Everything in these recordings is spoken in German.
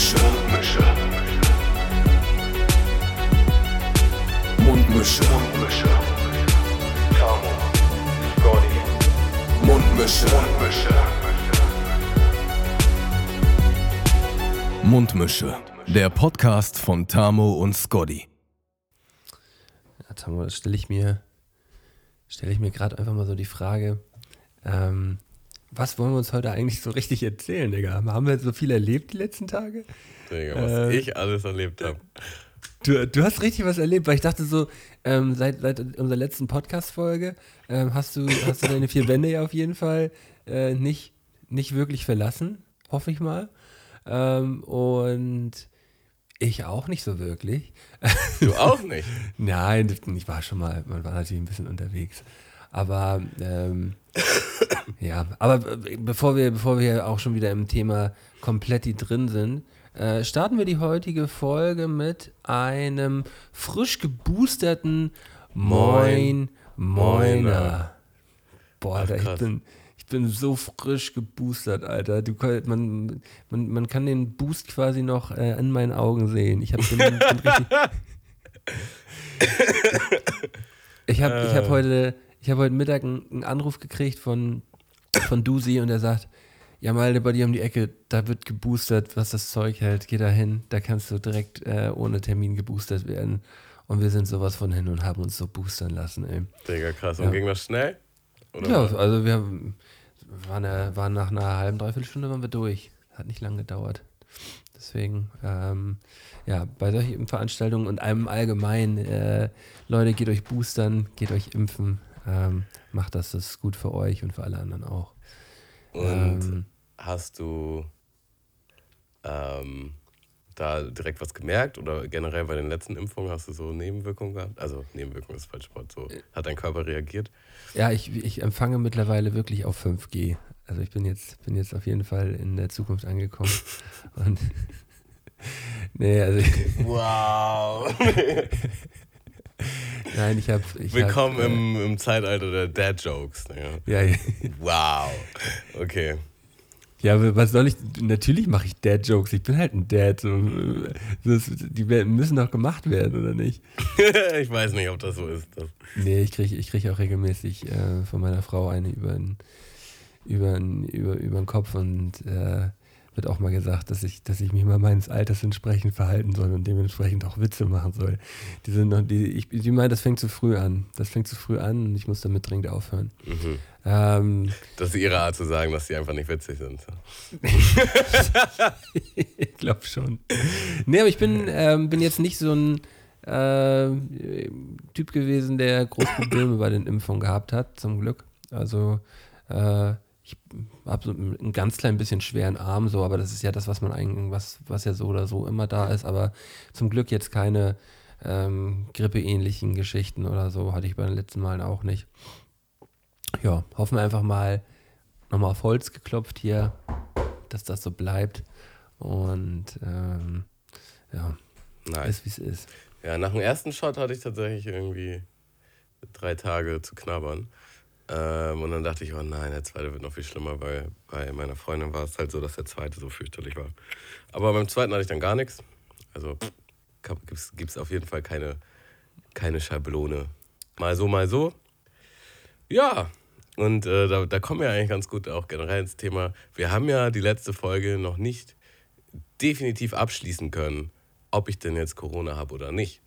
Mundmische. Mundmische. Mundmische. Tamo. Scotty. Mundmische. Mundmische. Mundmische. Der Podcast von Tamo und Scotty. Ja, Tamo, das stelle ich mir, stelle ich mir gerade einfach mal so die Frage, ähm, was wollen wir uns heute eigentlich so richtig erzählen, Digga? Haben wir so viel erlebt die letzten Tage? Digga, was äh, ich alles erlebt habe. Du, du hast richtig was erlebt, weil ich dachte so, ähm, seit, seit unserer letzten Podcast-Folge ähm, hast, du, hast du deine vier Wände ja auf jeden Fall äh, nicht, nicht wirklich verlassen, hoffe ich mal. Ähm, und ich auch nicht so wirklich. Du auch nicht? Nein, ich war schon mal, man war natürlich ein bisschen unterwegs. Aber ähm, ja, aber bevor wir, bevor wir auch schon wieder im Thema komplett drin sind, äh, starten wir die heutige Folge mit einem frisch geboosterten Moin Moiner. Boah, Alter, ich bin, ich bin so frisch geboostert, Alter. Du, man, man, man kann den Boost quasi noch äh, in meinen Augen sehen. Ich habe ich habe ich hab äh. heute ich habe heute Mittag einen, einen, Anruf gekriegt von, von Dusi und er sagt, ja, mal bei dir um die Ecke, da wird geboostert, was das Zeug hält. Geh da hin, da kannst du direkt äh, ohne Termin geboostert werden. Und wir sind sowas von hin und haben uns so boostern lassen, ey. Digga, krass. Und ja. ging das schnell? Oder ja, was? also wir waren, waren nach einer halben, dreiviertel Stunde waren wir durch. Hat nicht lange gedauert. Deswegen, ähm, ja, bei solchen Veranstaltungen und einem allgemein, äh, Leute, geht euch boostern, geht euch impfen. Ähm, macht das, das ist gut für euch und für alle anderen auch. Und ähm, hast du ähm, da direkt was gemerkt oder generell bei den letzten Impfungen hast du so Nebenwirkungen gehabt? Also Nebenwirkungen ist falsch Wort. So hat dein Körper reagiert? Ja, ich, ich empfange mittlerweile wirklich auf 5G. Also ich bin jetzt, bin jetzt auf jeden Fall in der Zukunft angekommen. und nee, also ich, Wow. Nein, ich habe. Willkommen hab, äh, im, im Zeitalter der Dad-Jokes. Ja. ja. Wow. Okay. Ja, was soll ich? Natürlich mache ich Dad-Jokes. Ich bin halt ein Dad. Das, die müssen doch gemacht werden, oder nicht? ich weiß nicht, ob das so ist. Das. Nee, ich kriege ich krieg auch regelmäßig äh, von meiner Frau eine über den über, über, über Kopf und äh, wird auch mal gesagt, dass ich, dass ich mich mal meines Alters entsprechend verhalten soll und dementsprechend auch Witze machen soll. Die sind noch, die, ich, die meinen, das fängt zu früh an. Das fängt zu früh an und ich muss damit dringend aufhören. Mhm. Ähm, das ist ihre Art zu sagen, dass sie einfach nicht witzig sind. ich glaube schon. Nee, aber ich bin, ähm, bin jetzt nicht so ein äh, Typ gewesen, der große Probleme bei den Impfungen gehabt hat, zum Glück. Also äh, ich habe so ein ganz klein bisschen schweren Arm, so, aber das ist ja das, was man eigentlich, was, was ja so oder so immer da ist. Aber zum Glück jetzt keine ähm, grippeähnlichen Geschichten oder so, hatte ich bei den letzten Malen auch nicht. Ja, hoffen wir einfach mal nochmal auf Holz geklopft hier, dass das so bleibt. Und ähm, ja, nice. ist wie es ist. Ja, nach dem ersten Shot hatte ich tatsächlich irgendwie drei Tage zu knabbern. Ähm, und dann dachte ich, oh nein, der zweite wird noch viel schlimmer, weil bei meiner Freundin war es halt so, dass der zweite so fürchterlich war. Aber beim zweiten hatte ich dann gar nichts. Also gibt es auf jeden Fall keine, keine Schablone. Mal so, mal so. Ja, und äh, da, da kommen wir eigentlich ganz gut auch generell ins Thema. Wir haben ja die letzte Folge noch nicht definitiv abschließen können, ob ich denn jetzt Corona habe oder nicht.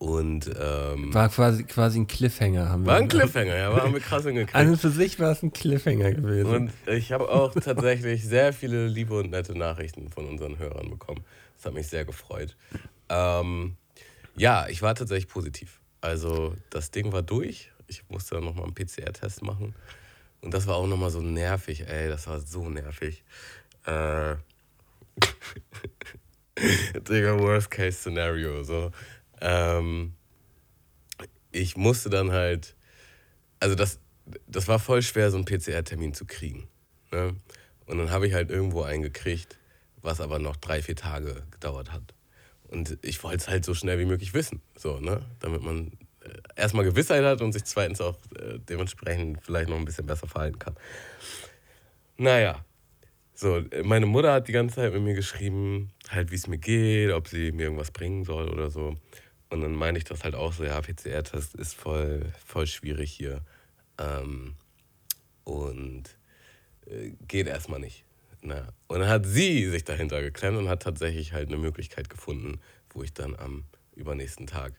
Und ähm, war quasi, quasi ein Cliffhanger. Haben war wir ein Cliffhanger, ja, haben wir krass hingekriegt. Also für sich war es ein Cliffhanger gewesen. Und ich habe auch tatsächlich sehr viele liebe und nette Nachrichten von unseren Hörern bekommen. Das hat mich sehr gefreut. Ähm, ja, ich war tatsächlich positiv. Also das Ding war durch. Ich musste dann nochmal einen PCR-Test machen. Und das war auch nochmal so nervig, ey. Das war so nervig. Äh, Digga, Worst-Case-Szenario. So. Ähm, ich musste dann halt, also das, das war voll schwer, so einen PCR-Termin zu kriegen. Ne? Und dann habe ich halt irgendwo einen gekriegt, was aber noch drei, vier Tage gedauert hat. Und ich wollte es halt so schnell wie möglich wissen, so, ne? damit man äh, erstmal Gewissheit hat und sich zweitens auch äh, dementsprechend vielleicht noch ein bisschen besser verhalten kann. Naja, So, meine Mutter hat die ganze Zeit mit mir geschrieben, halt wie es mir geht, ob sie mir irgendwas bringen soll oder so. Und dann meine ich das halt auch so, ja, PCR-Test ist voll, voll schwierig hier. Ähm, und äh, geht erstmal nicht. Na. Und dann hat sie sich dahinter geklemmt und hat tatsächlich halt eine Möglichkeit gefunden, wo ich dann am übernächsten Tag.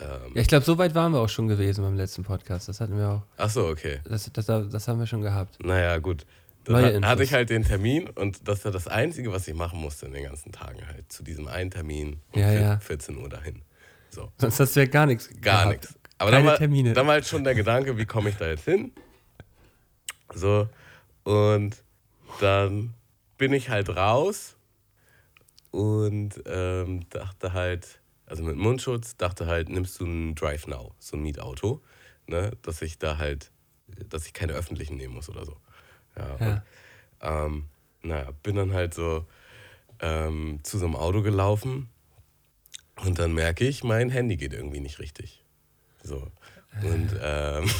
Ähm, Ja, ich glaube, so weit waren wir auch schon gewesen beim letzten Podcast. Das hatten wir auch. ach so, okay. Das, das, das haben wir schon gehabt. Naja, gut. Dann hatte ich halt den Termin und das war das Einzige, was ich machen musste in den ganzen Tagen halt. Zu diesem einen Termin um Ja, ja. 14 Uhr dahin. So, Sonst hast du ja gar nichts. gar gehabt. nichts. Aber Keine dann war, Termine. war halt schon der Gedanke, wie komme ich da jetzt hin? So, und dann bin ich halt raus und ähm, dachte halt, also mit Mundschutz, dachte halt, nimmst du ein Drive Now, so ein Mietauto, ne, dass ich da halt, dass ich keine öffentlichen nehmen muss oder so. Ja, Ja. Und, ähm, naja, bin dann halt so ähm, zu so einem Auto gelaufen und dann merke ich, mein Handy geht irgendwie nicht richtig. So. Und ähm,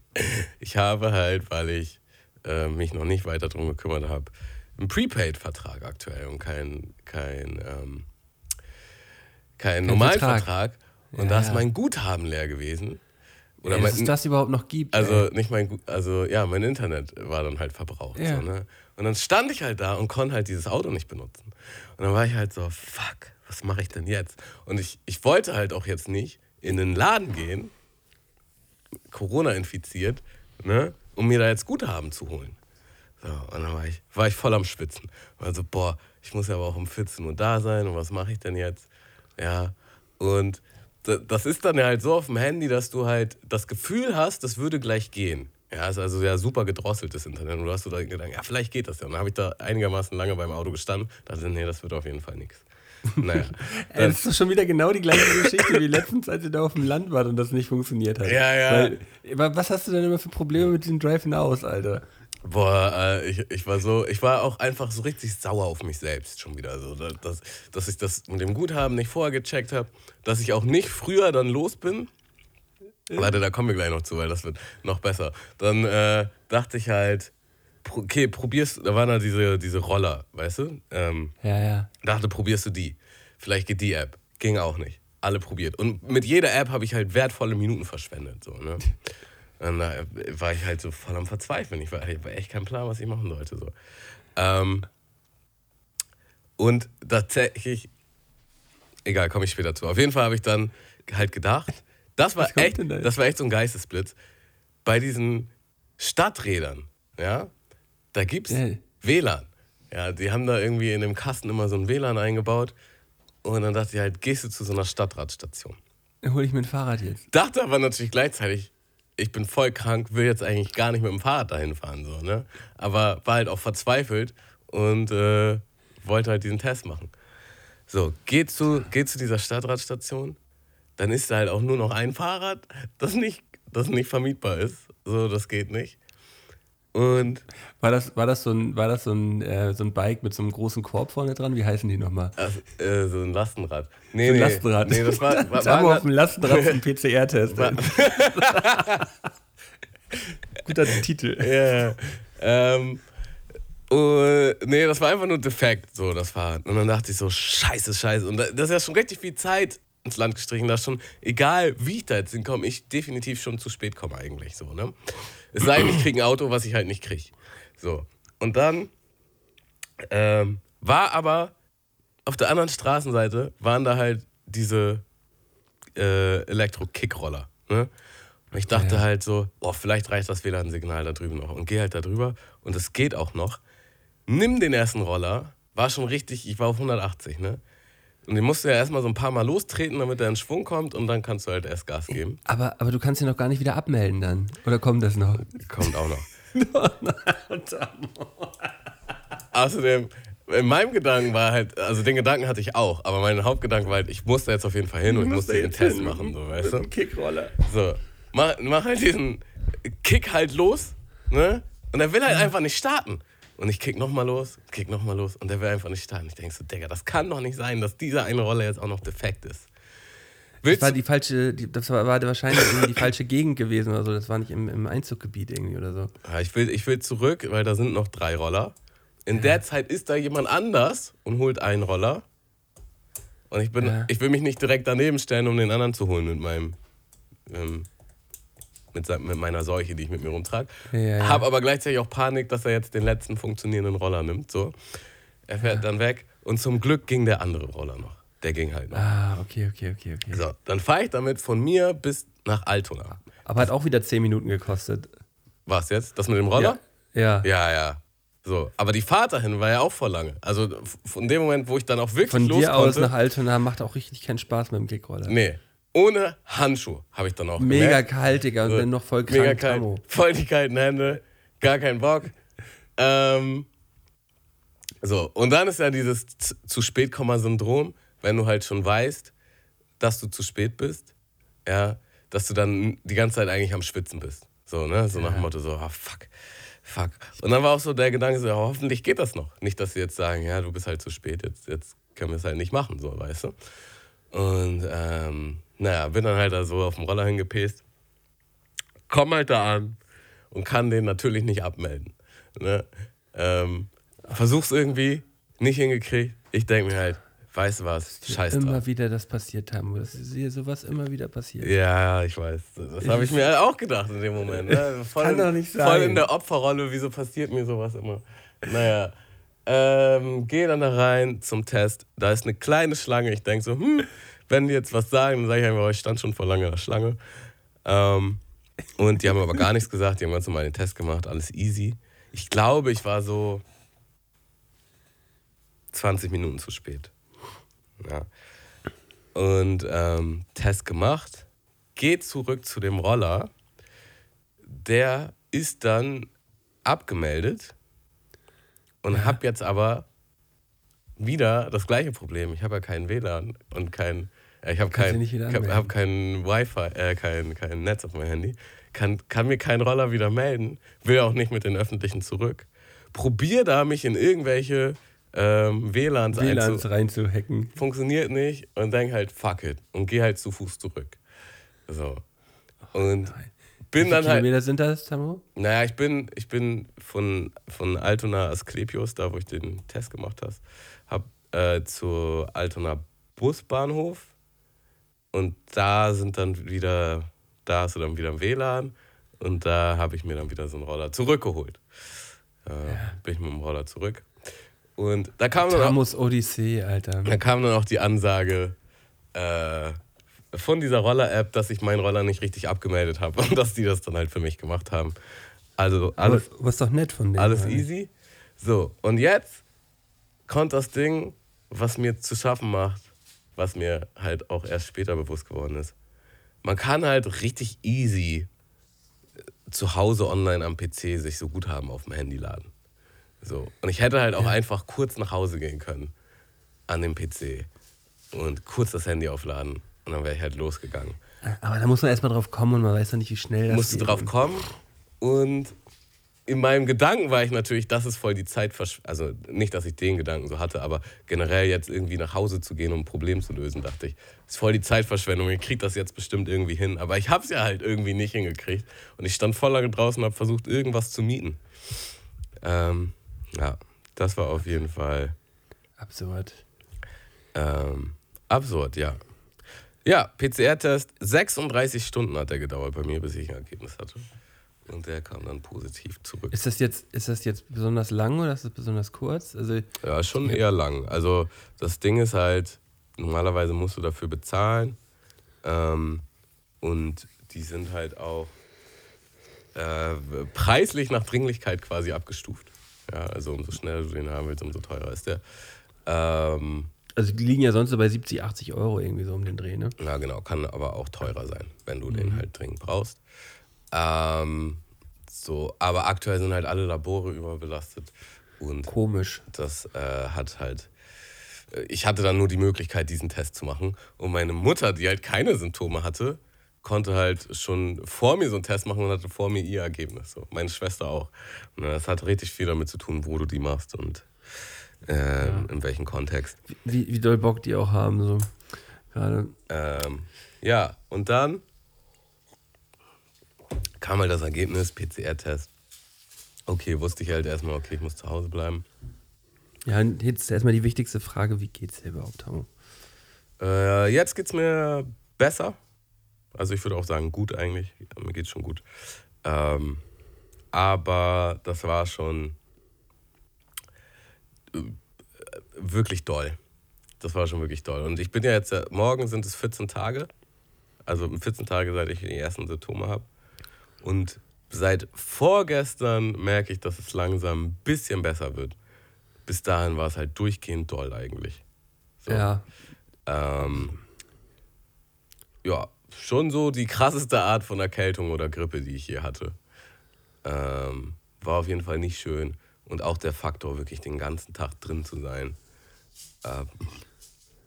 ich habe halt, weil ich äh, mich noch nicht weiter drum gekümmert habe, einen Prepaid-Vertrag aktuell und kein, kein, ähm, kein Normalvertrag. Und Ja, da ist ja. mein Guthaben leer gewesen. Oder Ey, dass mein, es das überhaupt noch gibt. also ey. nicht mein, also ja, mein Internet war dann halt verbraucht. Ja. So, ne? Und dann stand ich halt da und konnte halt dieses Auto nicht benutzen. Und dann war ich halt so, fuck, was mache ich denn jetzt? Und ich, ich wollte halt auch jetzt nicht in den Laden gehen, Corona infiziert, ne, um mir da jetzt Guthaben zu holen. So, und dann war ich, war ich voll am Schwitzen. War so, boah, ich muss ja aber auch um 14 Uhr da sein und was mache ich denn jetzt? Ja, und da- das ist dann ja halt so auf dem Handy, dass du halt das Gefühl hast, das würde gleich gehen. Ja, ist also ja super gedrosseltes Internet. Und du hast so da gedacht, ja, vielleicht geht das ja. Und dann habe ich da einigermaßen lange beim Auto gestanden, dachte, nee, das wird auf jeden Fall nichts. Naja. Das ist schon wieder genau die gleiche Geschichte wie letztens, als ihr da auf dem Land wart und das nicht funktioniert hat. Ja, ja. Weil, was hast du denn immer für Probleme mit diesem Drive aus, Alter? Boah, äh, ich, ich war so, ich war auch einfach so richtig sauer auf mich selbst schon wieder. So, dass, dass- ich das mit dem Guthaben nicht vorher gecheckt habe, dass ich auch nicht früher dann los bin. Warte, da kommen wir gleich noch zu, weil das wird noch besser. Dann äh, dachte ich halt, okay, probierst, da waren da diese, diese Roller, weißt du? Ähm, Ja, ja. dachte, probierst du die. Vielleicht geht die App. Ging auch nicht. Alle probiert. Und mit jeder App habe ich halt wertvolle Minuten verschwendet. So, ne? Und da war ich halt so voll am Verzweifeln. Ich war, ich war echt kein Plan, was ich machen sollte. So. Ähm, und tatsächlich, egal, komme ich später zu. Auf jeden Fall habe ich dann halt gedacht, das war echt, da das war echt so ein Geistesblitz. Bei diesen Stadträdern, ja, da gibt's Ja. WLAN. Ja, die haben da irgendwie in dem Kasten immer so ein WLAN eingebaut. Und dann dachte ich halt, gehst du zu so einer Stadtradstation. Dann hole ich mir ein Fahrrad jetzt. Dachte aber natürlich gleichzeitig, ich bin voll krank, will jetzt eigentlich gar nicht mit dem Fahrrad dahin fahren. So, ne? Aber war halt auch verzweifelt und äh, wollte halt diesen Test machen. So, geh zu, geh zu dieser Stadtradstation, dann ist da halt auch nur noch ein Fahrrad, das nicht, das nicht vermietbar ist. So, das geht nicht. Und War das, war das so ein, war das so ein, äh, so ein Bike mit so einem großen Korb vorne dran? Wie heißen die nochmal? also, äh, so ein Lastenrad. Nee, So ein nee, Lastenrad. Nee, das war, war, war, auf dem Lastenrad zum PCR-Test. Guter Titel. Ja. ähm, und, nee, das war einfach nur defekt, so das Fahrrad. Und dann dachte ich so, scheiße, scheiße. Und da- das ist ja schon richtig viel Zeit ins Land gestrichen, dass schon, egal wie ich da jetzt hinkomme, ich definitiv schon zu spät komme eigentlich so, ne? Es sei denn, ich kriege ein Auto, was ich halt nicht kriege. So. Und dann ähm, war aber auf der anderen Straßenseite waren da halt diese äh, Elektro-Kickroller. Ne? Und ich dachte Ja. halt so, boah, vielleicht reicht das WLAN-Signal da drüben noch. Und gehe halt da drüber und es geht auch noch. Nimm den ersten Roller, war schon richtig, ich war auf 180, ne? Und den musst du ja erstmal so ein paar Mal lostreten, damit er in Schwung kommt und dann kannst du halt erst Gas geben. Aber, aber du kannst ihn noch gar nicht wieder abmelden dann. Oder kommt das noch? Kommt auch noch. Außerdem, in meinem Gedanken war halt, also den Gedanken hatte ich auch, aber mein Hauptgedanke war halt, ich muss da jetzt auf jeden Fall hin und ich muss den Test machen, so, weißt du? Kickroller. So, mach, mach halt diesen Kick halt los, ne? Und er will halt einfach nicht starten. Und ich kick nochmal los, kick nochmal los und der will einfach nicht starten. Ich denke so, Digga, das kann doch nicht sein, dass dieser eine Roller jetzt auch noch defekt ist. Das war die falsche, die, das war, war wahrscheinlich die falsche Gegend gewesen oder so. Das war nicht im, im Einzuggebiet irgendwie oder so. Ja, ich, will, ich will zurück, weil da sind noch drei Roller In der Zeit ist da jemand anders und holt einen Roller. Und ich, bin, Ja. ich will mich nicht direkt daneben stellen, um den anderen zu holen mit meinem. Ähm, mit, mit meiner Seuche, die ich mit mir rumtrage. Ja, ja. Hab aber gleichzeitig auch Panik, dass er jetzt den letzten funktionierenden Roller nimmt. So. Er fährt dann weg und zum Glück ging der andere Roller noch. Der ging halt noch. Ah, okay, okay, okay, okay. So, dann fahre ich damit von mir bis nach Altona. Aber hat auch wieder 10 Minuten gekostet. Was jetzt? Das mit dem Roller? Ja. Ja, ja. So, aber die Fahrt dahin war ja auch voll lange. Also von dem Moment, wo ich dann auch wirklich Von los dir aus konnte, nach Altona macht auch richtig keinen Spaß mit dem Kickroller. Nee, ohne Handschuh habe ich dann auch Mega gemerkt. kalt, Digga, und So, dann noch voll krank. Mega kalt, Camo. voll die kalten Hände, gar keinen Bock. Ähm, so, und dann ist ja dieses zu spät syndrom wenn du halt schon weißt, dass du zu spät bist, ja, dass du dann die ganze Zeit eigentlich am Schwitzen bist. So, ne? So nach dem Motto, so, ah, fuck, fuck. Und dann war auch so der Gedanke, so, ja, hoffentlich geht das noch. Nicht, dass sie jetzt sagen, ja, du bist halt zu spät, jetzt, jetzt können wir es halt nicht machen, so, weißt du? Und ähm, naja, bin dann halt da so auf dem Roller hingepäst, komm halt da an und kann den natürlich nicht abmelden. Ne? Ähm, versuch's irgendwie, nicht hingekriegt. Ich denke mir halt, weißt du was, scheiß Immer drauf. wieder das passiert haben. Das ist hier sowas immer wieder passiert. Ja, ich weiß. Das habe ich mir halt auch gedacht in dem Moment. Ne? Voll, Kann in, doch nicht voll sein. in der Opferrolle, wieso passiert mir sowas immer? Naja, ähm, gehe dann da rein zum Test. Da ist eine kleine Schlange. Ich denke so, hm, wenn die jetzt was sagen, dann sage ich einfach, oh, ich stand schon vor langer Schlange. Ähm, und die haben aber gar nichts gesagt. Die haben ganz normal den Test gemacht, alles easy. Ich glaube, ich war so 20 Minuten zu spät. Ja. Und ähm, Test gemacht, geht zurück zu dem Roller. Der ist dann abgemeldet und hab jetzt aber wieder das gleiche Problem. Ich habe ja keinen WLAN und kein, ich habe kein, hab, kein Wi-Fi, äh, kein, kein Netz auf meinem Handy. Kann, kann mir keinen Roller wieder melden, will auch nicht mit den öffentlichen zurück. Probier da mich in irgendwelche ähm, WLANs, WLANs reinzuhacken. funktioniert nicht und denk halt, fuck it. Und geh halt zu Fuß zurück. So. Und Wie bin viele dann halt. Kilometer sind das, Tamo? Naja, ich bin, ich bin von, von Altona Asklepios, da wo ich den Test gemacht habe, hab, äh, zu Altona Busbahnhof. Und da sind dann wieder, da hast du dann wieder ein WLAN. Und da habe ich mir dann wieder so einen Roller zurückgeholt. Äh, Bin ich mit dem Roller zurück. Und da kam dann auch, Tamos Odyssee, Alter. da kam dann auch die Ansage äh, von dieser Roller-App, dass ich meinen Roller nicht richtig abgemeldet habe und dass die das dann halt für mich gemacht haben. Also alles, Aber, was doch nett von denen. alles Alter. easy. So, und jetzt kommt das Ding, was mir zu schaffen macht, was mir halt auch erst später bewusst geworden ist. Man kann halt richtig easy äh, zu Hause online am PC sich so Guthaben auf dem Handy laden. So. Und ich hätte halt auch einfach kurz nach Hause gehen können an dem PC und kurz das Handy aufladen und dann wäre ich halt losgegangen. Aber da muss man erstmal drauf kommen und man weiß ja nicht, wie schnell das musste geht. drauf kommen und in meinem Gedanken war ich natürlich, das ist voll die Zeit, also nicht, dass ich den Gedanken so hatte, aber generell jetzt irgendwie nach Hause zu gehen, um ein Problem zu lösen, dachte ich, ist voll die Zeitverschwendung, ich krieg das jetzt bestimmt irgendwie hin, aber ich hab's ja halt irgendwie nicht hingekriegt und ich stand voll lange draußen und hab versucht, irgendwas zu mieten. Ähm, ja, das war auf jeden Fall Absurd. ähm, absurd, ja. Ja, PCR-Test, 36 Stunden hat der gedauert bei mir, bis ich ein Ergebnis hatte. Und der kam dann positiv zurück. Ist das jetzt, ist das jetzt besonders lang oder ist das besonders kurz? Also, Ja, schon eher lang. Also das Ding ist halt, normalerweise musst du dafür bezahlen. Ähm, und die sind halt auch äh, preislich nach Dringlichkeit quasi abgestuft. Ja, also umso schneller du den haben willst, umso teurer ist der. Ähm, also die liegen ja sonst so bei 70, 80 Euro irgendwie so um den Dreh, ne? Ja, genau, kann aber auch teurer sein, wenn du den halt dringend brauchst. Ähm, so, aber aktuell sind halt alle Labore überbelastet und Komisch. das äh, hat halt. äh, Ich hatte dann nur die Möglichkeit, diesen Test zu machen. Und meine Mutter, die halt keine Symptome hatte, konnte halt schon vor mir so einen Test machen und hatte vor mir ihr Ergebnis. So. Meine Schwester auch. Und das hat richtig viel damit zu tun, wo du die machst und äh, in welchem Kontext. Wie, wie doll Bock die auch haben, so. Gerade. Ähm, ja, und dann kam halt das Ergebnis, PCR-Test. Okay, wusste ich halt erstmal, okay, ich muss zu Hause bleiben. Ja, jetzt erstmal die wichtigste Frage: Wie geht's dir überhaupt, Tamo? Äh, jetzt geht's mir besser. Also ich würde auch sagen, gut eigentlich. Ja, mir geht's schon gut. Ähm, aber das war schon äh, wirklich doll. Das war schon wirklich doll. Und ich bin ja jetzt, äh, morgen sind es 14 Tage. Also 14 Tage, seit ich die ersten Symptome habe. Und seit vorgestern merke ich, dass es langsam ein bisschen besser wird. Bis dahin war es halt durchgehend doll eigentlich. So. Ja. Ähm, ja, schon so die krasseste Art von Erkältung oder Grippe, die ich hier hatte. Ähm, war auf jeden Fall nicht schön. Und auch der Faktor, wirklich den ganzen Tag drin zu sein. Ähm,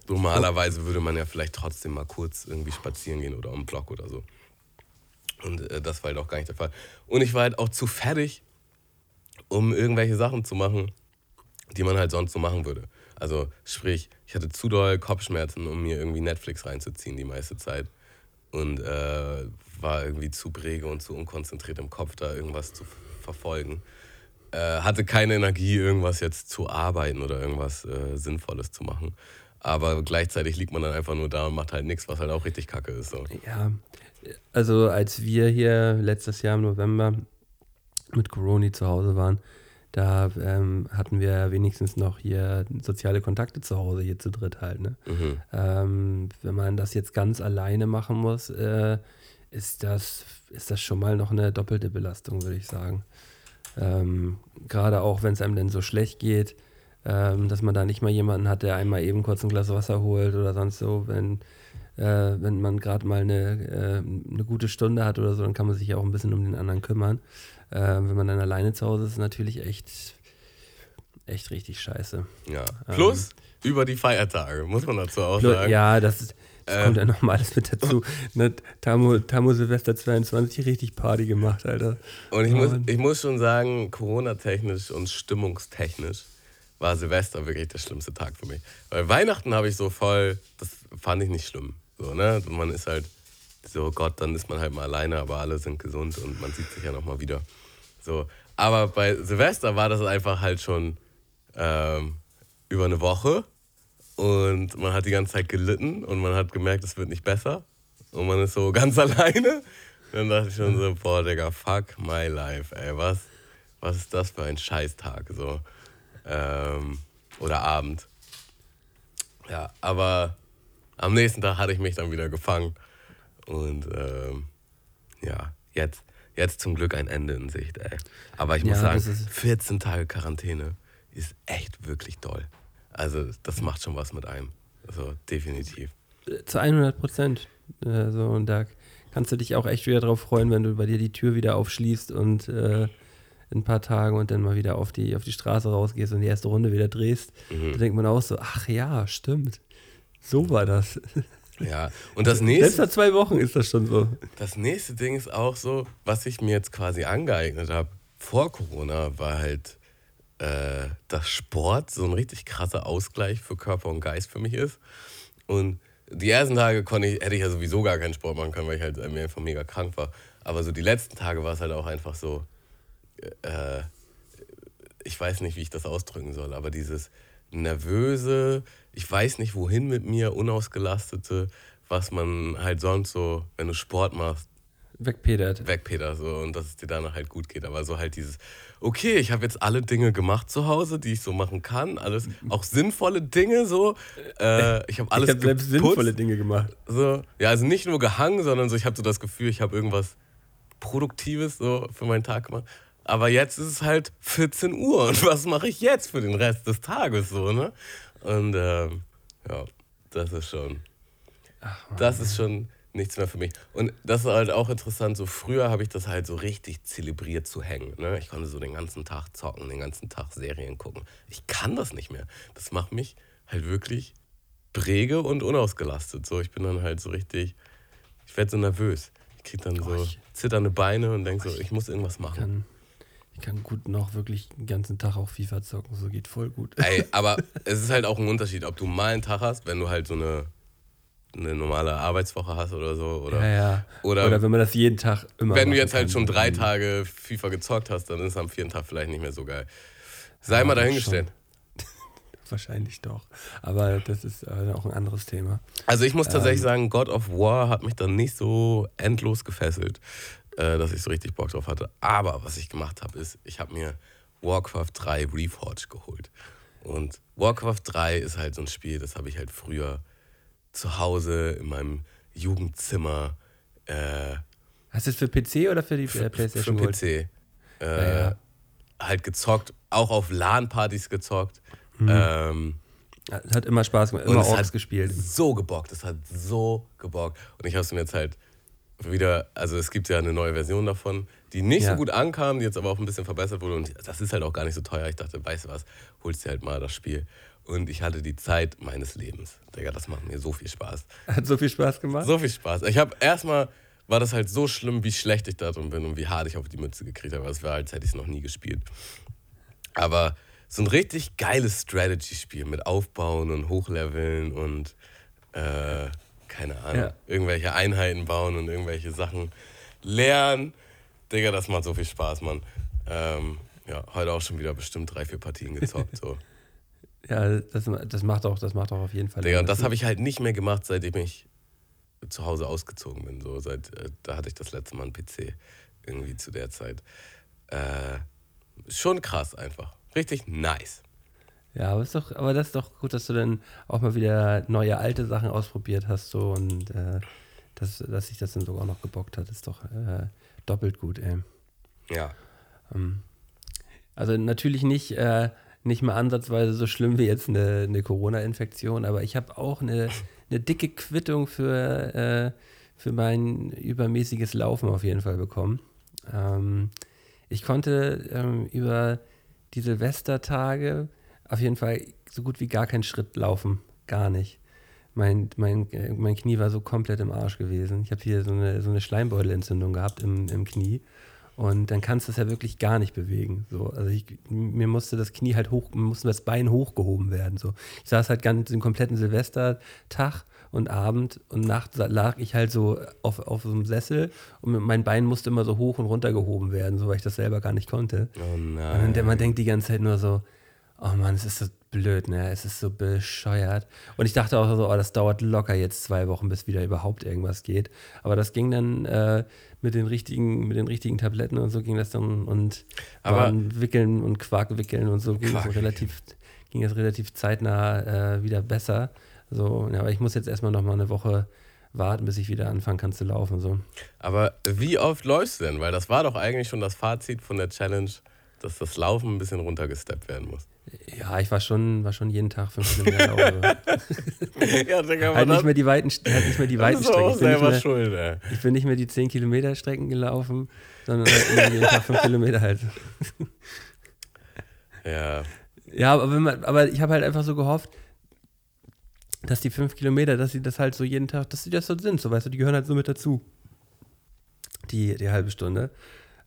normalerweise würde man ja vielleicht trotzdem mal kurz irgendwie spazieren gehen oder am Block oder so. Und äh, das war halt auch gar nicht der Fall. Und ich war halt auch zu fertig, um irgendwelche Sachen zu machen, die man halt sonst so machen würde. Also sprich, ich hatte zu doll Kopfschmerzen, um mir irgendwie Netflix reinzuziehen die meiste Zeit. Und äh, war irgendwie zu bräge und zu unkonzentriert im Kopf, da irgendwas zu verfolgen. Äh, hatte keine Energie, irgendwas jetzt zu arbeiten oder irgendwas äh, Sinnvolles zu machen. Aber gleichzeitig liegt man dann einfach nur da und macht halt nichts, was halt auch richtig kacke ist. So. Ja, also als wir hier letztes Jahr im November mit Corona zu Hause waren, da ähm, hatten wir wenigstens noch hier soziale Kontakte zu Hause, hier zu dritt halt. Ne? Mhm. Ähm, wenn man das jetzt ganz alleine machen muss, äh, ist, das, ist das schon mal noch eine doppelte Belastung, würde ich sagen. Ähm, Gerade auch, wenn es einem denn so schlecht geht, ähm, dass man da nicht mal jemanden hat, der einmal eben kurz ein Glas Wasser holt oder sonst so. Wenn, äh, wenn man gerade mal eine, äh, eine gute Stunde hat oder so, dann kann man sich ja auch ein bisschen um den anderen kümmern. Äh, wenn man dann alleine zu Hause ist, ist natürlich echt, echt richtig scheiße. Ja. Plus über die Feiertage, muss man dazu auch Nur- sagen. Ja, das, ist, das Ähm. kommt ja nochmal alles mit dazu. ne, Tamo, Tamo Silvester 22 richtig Party gemacht, Alter. Und ich muss, Und- ich muss schon sagen, Corona-technisch und stimmungstechnisch war Silvester wirklich der schlimmste Tag für mich. Weil Weihnachten habe ich so voll, das fand ich nicht schlimm. So, ne? Man ist halt so, Gott, dann ist man halt mal alleine, aber alle sind gesund und man sieht sich ja nochmal wieder. So. Aber bei Silvester war das einfach halt schon ähm, über eine Woche und man hat die ganze Zeit gelitten und man hat gemerkt, es wird nicht besser und man ist so ganz alleine. Dann dachte ich schon so, boah, Digga, fuck my life, ey, was, was ist das für ein Scheißtag, so. Ähm, oder Abend. Ja, aber am nächsten Tag hatte ich mich dann wieder gefangen und ähm, ja, jetzt, jetzt zum Glück ein Ende in Sicht, ey. Aber ich muss Ja, sagen, das ist- 14 Tage Quarantäne ist echt wirklich doll. Also das macht schon was mit einem. Also definitiv. Zu 100 Prozent. Äh, so, und da kannst du dich auch echt wieder drauf freuen, wenn du bei dir die Tür wieder aufschließt und äh, in ein paar Tagen und dann mal wieder auf die, auf die Straße rausgehst und die erste Runde wieder drehst. Mhm. Da denkt man auch so, ach ja, stimmt. So war das. Ja, und das Selbst nächste, nach zwei Wochen ist das schon so. das nächste Ding ist auch so, was ich mir jetzt quasi angeeignet habe vor Corona, war halt, äh, dass Sport so ein richtig krasser Ausgleich für Körper und Geist für mich ist. Und die ersten Tage konnte ich, hätte ich ja sowieso gar keinen Sport machen können, weil ich halt mir einfach mega krank war. Aber so die letzten Tage war es halt auch einfach so, äh, ich weiß nicht, wie ich das ausdrücken soll, aber dieses nervöse, ich weiß nicht wohin mit mir, unausgelastete, was man halt sonst so, wenn du Sport machst, Wegpedert. wegpeter so und dass es dir danach halt gut geht. Aber so halt dieses, okay, ich habe jetzt alle Dinge gemacht zu Hause, die ich so machen kann, alles, auch sinnvolle Dinge so. Äh, ich habe alles ich habe selbst sinnvolle Dinge gemacht. so. Ja, also nicht nur gehangen, sondern so, ich habe so das Gefühl, ich habe irgendwas Produktives so für meinen Tag gemacht. Aber jetzt ist es halt 14 Uhr und was mache ich jetzt für den Rest des Tages so, ne? Und ähm, ja, das ist schon, das ist schon nichts mehr für mich. Und das ist halt auch interessant, so früher habe ich das halt so richtig zelebriert zu hängen. Ne? Ich konnte so den ganzen Tag zocken, den ganzen Tag Serien gucken. Ich kann das nicht mehr. Das macht mich halt wirklich bräge und unausgelastet. So, ich bin dann halt so richtig, ich werde so nervös. Ich kriege dann so zitternde Beine und denke so, ich muss irgendwas machen. Ich kann gut noch wirklich den ganzen Tag auch FIFA zocken. So geht voll gut. Ey, aber es ist halt auch ein Unterschied, ob du mal einen Tag hast, wenn du halt so eine, eine normale Arbeitswoche hast oder so. Oder, ja, ja. oder- Oder, wenn man das jeden Tag immer wenn du jetzt halt schon drei Tage FIFA gezockt hast, dann ist es am vierten Tag vielleicht nicht mehr so geil. Sei mal Ja, dahingestellt. wahrscheinlich doch. Aber das ist äh, auch ein anderes Thema. Also ich muss tatsächlich ähm, sagen, God of War hat mich dann nicht so endlos gefesselt, äh, dass ich so richtig Bock drauf hatte. Aber was ich gemacht habe, ist, ich habe mir Warcraft 3 Reforged geholt. Und Warcraft 3 ist halt so ein Spiel, das habe ich halt früher zu Hause in meinem Jugendzimmer. Äh, Hast du es für PC oder für die für, PlayStation? Für PC. Äh, ja, ja. Halt gezockt, auch auf LAN-Partys gezockt. Mhm. Ähm, hat immer Spaß gemacht, immer Orks gespielt. So gebockt, es hat so gebockt. Und ich habe es mir jetzt halt wieder, also es gibt ja eine neue Version davon, die nicht ja. so gut ankam, die jetzt aber auch ein bisschen verbessert wurde. Und das ist halt auch gar nicht so teuer. Ich dachte, weißt du was, holst dir halt mal das Spiel. Und ich hatte die Zeit meines Lebens. Digga, das macht mir so viel Spaß. Hat so viel Spaß gemacht? So viel Spaß. Ich habe erstmal, war das halt so schlimm, wie schlecht ich da drin bin und wie hart ich auf die Mütze gekriegt habe. Es war, als hätte ich es noch nie gespielt. Aber so ein richtig geiles Strategy-Spiel mit Aufbauen und Hochleveln und äh, keine Ahnung, ja. irgendwelche Einheiten bauen und irgendwelche Sachen lernen. Digga, das macht so viel Spaß, Mann. Ähm, ja, heute auch schon wieder bestimmt drei, vier Partien gezockt. So. ja, das, das, macht auch, das macht auch auf jeden Fall. Digga, und das habe ich halt nicht mehr gemacht, seitdem ich zu Hause ausgezogen bin. So, seit, äh, da hatte ich das letzte Mal einen PC irgendwie zu der Zeit. Äh, schon krass einfach. Richtig nice. Ja, aber, ist doch, aber das ist doch gut, dass du dann auch mal wieder neue alte Sachen ausprobiert hast so und äh, dass, dass sich das dann sogar noch gebockt hat, ist doch äh, doppelt gut, ey. Ja. Ähm, also natürlich nicht, äh, nicht mal ansatzweise so schlimm wie jetzt eine, eine Corona-Infektion, aber ich habe auch eine, eine dicke Quittung für, äh, für mein übermäßiges Laufen auf jeden Fall bekommen. Ähm, ich konnte ähm, über die Silvestertage auf jeden Fall so gut wie gar keinen Schritt laufen. Gar nicht. Mein, mein, mein Knie war so komplett im Arsch gewesen. Ich habe hier so eine, so eine Schleimbeutelentzündung gehabt im, im Knie. Und dann kannst du es ja wirklich gar nicht bewegen. So, also ich, mir musste das Knie halt hoch, musste das Bein hochgehoben werden. So. Ich saß halt ganz den kompletten Silvestertag und Abend und Nacht lag ich halt so auf, auf so einem Sessel und mein Bein musste immer so hoch und runter gehoben werden, so weil ich das selber gar nicht konnte. Oh nein. Und man denkt die ganze Zeit nur so, oh Mann, es ist so blöd, ne? Es ist so bescheuert. Und ich dachte auch so, oh, das dauert locker jetzt zwei Wochen, bis wieder überhaupt irgendwas geht. Aber das ging dann äh, mit den richtigen, mit den richtigen Tabletten und so ging das dann und Aber wickeln und Quark wickeln und so ging es relativ, ging es relativ zeitnah äh, wieder besser. So, ja, aber ich muss jetzt erstmal noch mal eine Woche warten, bis ich wieder anfangen kann zu laufen. So. Aber wie oft läufst du denn? Weil das war doch eigentlich schon das Fazit von der Challenge, dass das Laufen ein bisschen runtergesteppt werden muss. Ja, ich war schon, war schon jeden Tag fünf Kilometer laufen. ja, Digga, halt nicht mehr die weiten, halt nicht mehr die weiten Strecken. Ich bin, selber mehr, schuld, ey. ich bin nicht mehr die 10 Kilometer Strecken gelaufen, sondern halt immer jeden Tag fünf Kilometer halt. ja. Ja, aber, man, aber ich habe halt einfach so gehofft, dass die fünf Kilometer, dass sie das halt so jeden Tag, dass sie das so sind, so weißt du, die gehören halt so mit dazu. Die, die halbe Stunde.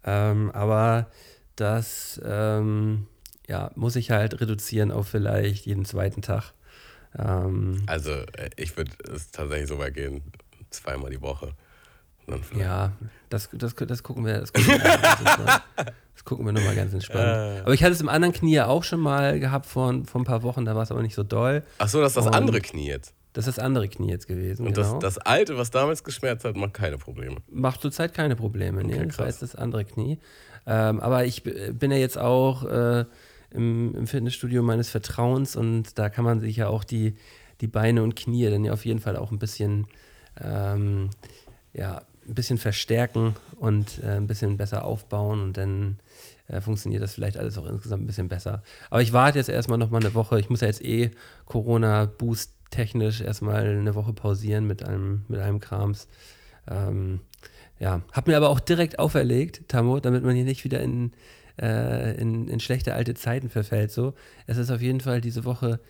Ähm, aber das ähm, ja, muss ich halt reduzieren auf vielleicht jeden zweiten Tag. Ähm, also äh, ich würde es tatsächlich so weit gehen, zweimal die Woche. Ja, das, das, das gucken wir, das gucken wir, das gucken wir nochmal ganz entspannt. Äh. Aber ich hatte es im anderen Knie ja auch schon mal gehabt vor, vor ein paar Wochen, da war es aber nicht so doll. Ach so, das ist das Und andere Knie jetzt. Das ist das andere Knie jetzt gewesen. Und genau. das, das alte, was damals geschmerzt hat, macht keine Probleme. Macht zurzeit keine Probleme, okay, nee. Das heißt das andere Knie. Ähm, aber ich bin ja jetzt auch äh, im, im, Fitnessstudio meines Vertrauens und da kann man sich ja auch die, die Beine und Knie dann ja auf jeden Fall auch ein bisschen, ähm, ja, ein bisschen verstärken und äh, ein bisschen besser aufbauen und dann äh, funktioniert das vielleicht alles auch insgesamt ein bisschen besser. Aber ich warte jetzt erstmal noch mal eine Woche. Ich muss ja jetzt eh Corona-Boost technisch erstmal eine Woche pausieren mit einem, mit einem Krams. Ähm, ja, hab mir aber auch direkt auferlegt, Tamo, damit man hier nicht wieder in, äh, in, in schlechte alte Zeiten verfällt. So, es ist auf jeden Fall diese Woche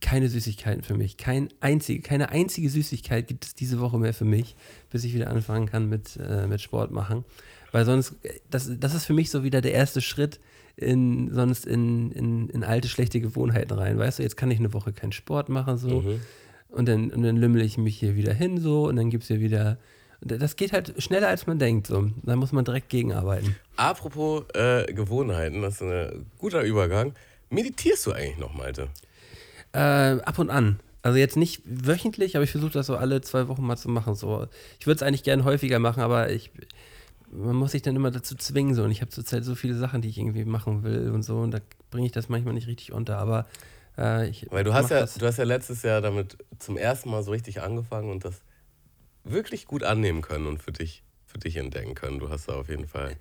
keine Süßigkeiten für mich. Kein einzige, keine einzige Süßigkeit gibt es diese Woche mehr für mich, bis ich wieder anfangen kann mit, äh, mit Sport machen. Weil sonst, das, das ist für mich so wieder der erste Schritt in, sonst in, in, in alte, schlechte Gewohnheiten rein. Weißt du, jetzt kann ich eine Woche keinen Sport machen, so. Mhm. Und dann, und dann lümmel ich mich hier wieder hin, so. Und dann gibt es hier wieder das geht halt schneller, als man denkt. So. Da muss man direkt gegenarbeiten. Apropos äh, Gewohnheiten, das ist ein guter Übergang. Meditierst du eigentlich noch, Malte? Äh, ab und an. Also jetzt nicht wöchentlich, aber ich versuche das so alle zwei Wochen mal zu machen. So. Ich würde es eigentlich gerne häufiger machen, aber ich, man muss sich dann immer dazu zwingen. So. Und ich habe zurzeit so viele Sachen, die ich irgendwie machen will und so. Und da bringe ich das manchmal nicht richtig unter. Aber äh, ich. Weil du hast, ja, das. du hast ja letztes Jahr damit zum ersten Mal so richtig angefangen und das wirklich gut annehmen können und für dich, für dich entdecken können. Du hast da auf jeden Fall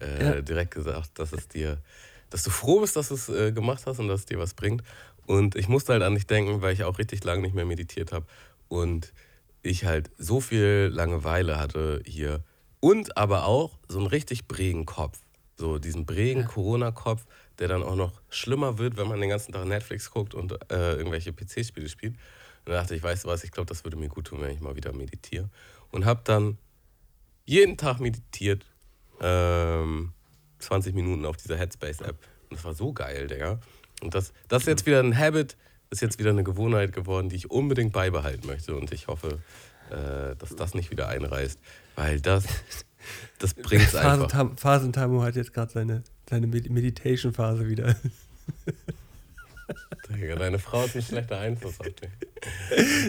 äh, Ja. direkt gesagt, dass es dir, dass du froh bist, dass du es äh, gemacht hast und dass es dir was bringt. Und ich musste halt an dich denken, weil ich auch richtig lange nicht mehr meditiert habe und ich halt so viel Langeweile hatte hier und aber auch so einen richtig brägen Kopf. So diesen brägen Corona-Kopf, der dann auch noch schlimmer wird, wenn man den ganzen Tag Netflix guckt und äh, irgendwelche PC-Spiele spielt. Und da dachte ich, weißt du was, ich glaube, das würde mir gut tun, wenn ich mal wieder meditiere. Und habe dann jeden Tag meditiert, ähm, 20 Minuten auf dieser Headspace-App. Und das war so geil, Digga. Und das, das ist jetzt wieder ein Habit, ist jetzt wieder eine Gewohnheit geworden, die ich unbedingt beibehalten möchte. Und ich hoffe, äh, dass das nicht wieder einreißt, weil das, das bringt es einfach. Phasentam- Phasentamo hat jetzt gerade seine, seine Med- Meditation-Phase wieder. Digga, deine Frau ist ein schlechter Einfluss auf dich.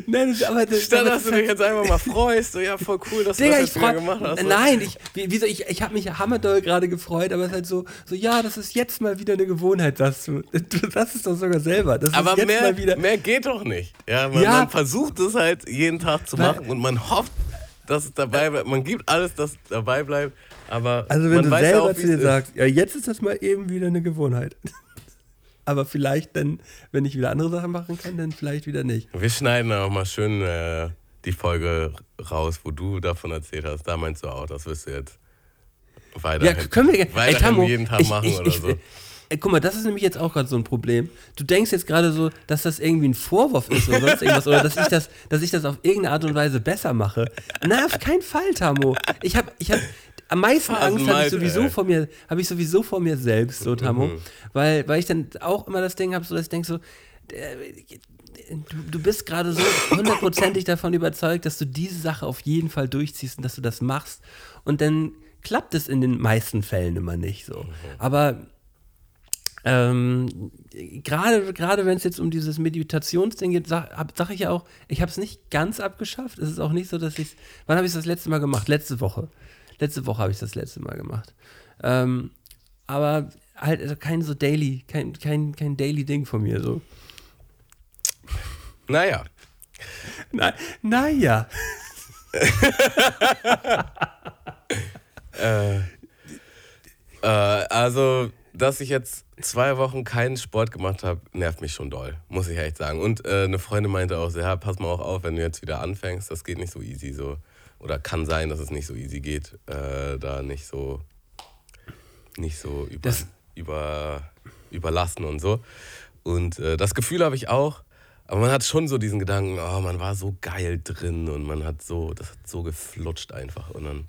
Nein, das, aber das, Statt dass das du dich jetzt einfach mal freust, so ja, voll cool, dass du Digga, das ich jetzt freu, gemacht hast. Nein, ich, wie, wieso, ich, ich habe mich hammerdoll gerade gefreut, aber es ist halt so, so, ja, das ist jetzt mal wieder eine Gewohnheit, sagst du. Du sagst es doch sogar selber. Das Aber ist jetzt mehr, mal wieder. mehr geht doch nicht. Ja, man, Ja. man versucht es halt jeden Tag zu Weil- machen und man hofft, dass es dabei bleibt. Man gibt alles, dass es dabei bleibt, aber Also wenn man du weiß selber auch, zu dir sagst, ja, jetzt ist das mal eben wieder eine Gewohnheit. Aber vielleicht dann, wenn ich wieder andere Sachen machen kann, dann vielleicht wieder nicht. Wir schneiden auch mal schön äh, die Folge raus, wo du davon erzählt hast. Da meinst du auch, das wirst du jetzt weiterhin, Ja, können wir weiterhin Tammo, jeden Tag ich- machen ich, oder ich, so. Ey, guck mal, das ist nämlich jetzt auch gerade so ein Problem. Du denkst jetzt gerade so, dass das irgendwie ein Vorwurf ist oder sonst irgendwas oder dass ich das, dass ich das auf irgendeine Art und Weise besser mache. Na, auf keinen Fall, Tamo. Ich habe, ich habe am meisten Angst habe ich sowieso ey. vor mir, habe ich sowieso vor mir selbst, so Tamo, Mhm. weil, weil ich dann auch immer das Ding habe, so dass ich denke so, äh, du, du bist gerade so hundertprozentig davon überzeugt, dass du diese Sache auf jeden Fall durchziehst und dass du das machst. Und dann klappt es in den meisten Fällen immer nicht so. Aber ähm, gerade gerade wenn es jetzt um dieses Meditationsding geht, sage sag ich ja auch, ich habe es nicht ganz abgeschafft. Es ist auch nicht so, dass ich Wann habe ich das letzte Mal gemacht? Letzte Woche. Letzte Woche habe ich das letzte Mal gemacht. Ähm, aber halt also kein so Daily, kein, kein, kein Daily-Ding von mir so. Naja, Na, naja. äh, also, dass ich jetzt zwei Wochen keinen Sport gemacht habe, nervt mich schon doll, muss ich echt sagen. Und äh, eine Freundin meinte auch, so, ja, pass mal auch auf, wenn du jetzt wieder anfängst, das geht nicht so easy so. Oder kann sein, dass es nicht so easy geht, äh, da nicht so, nicht so über, Das- über, überlassen und so. Und äh, das Gefühl habe ich auch, aber man hat schon so diesen Gedanken, oh, man war so geil drin und man hat so, das hat so geflutscht einfach. Und dann,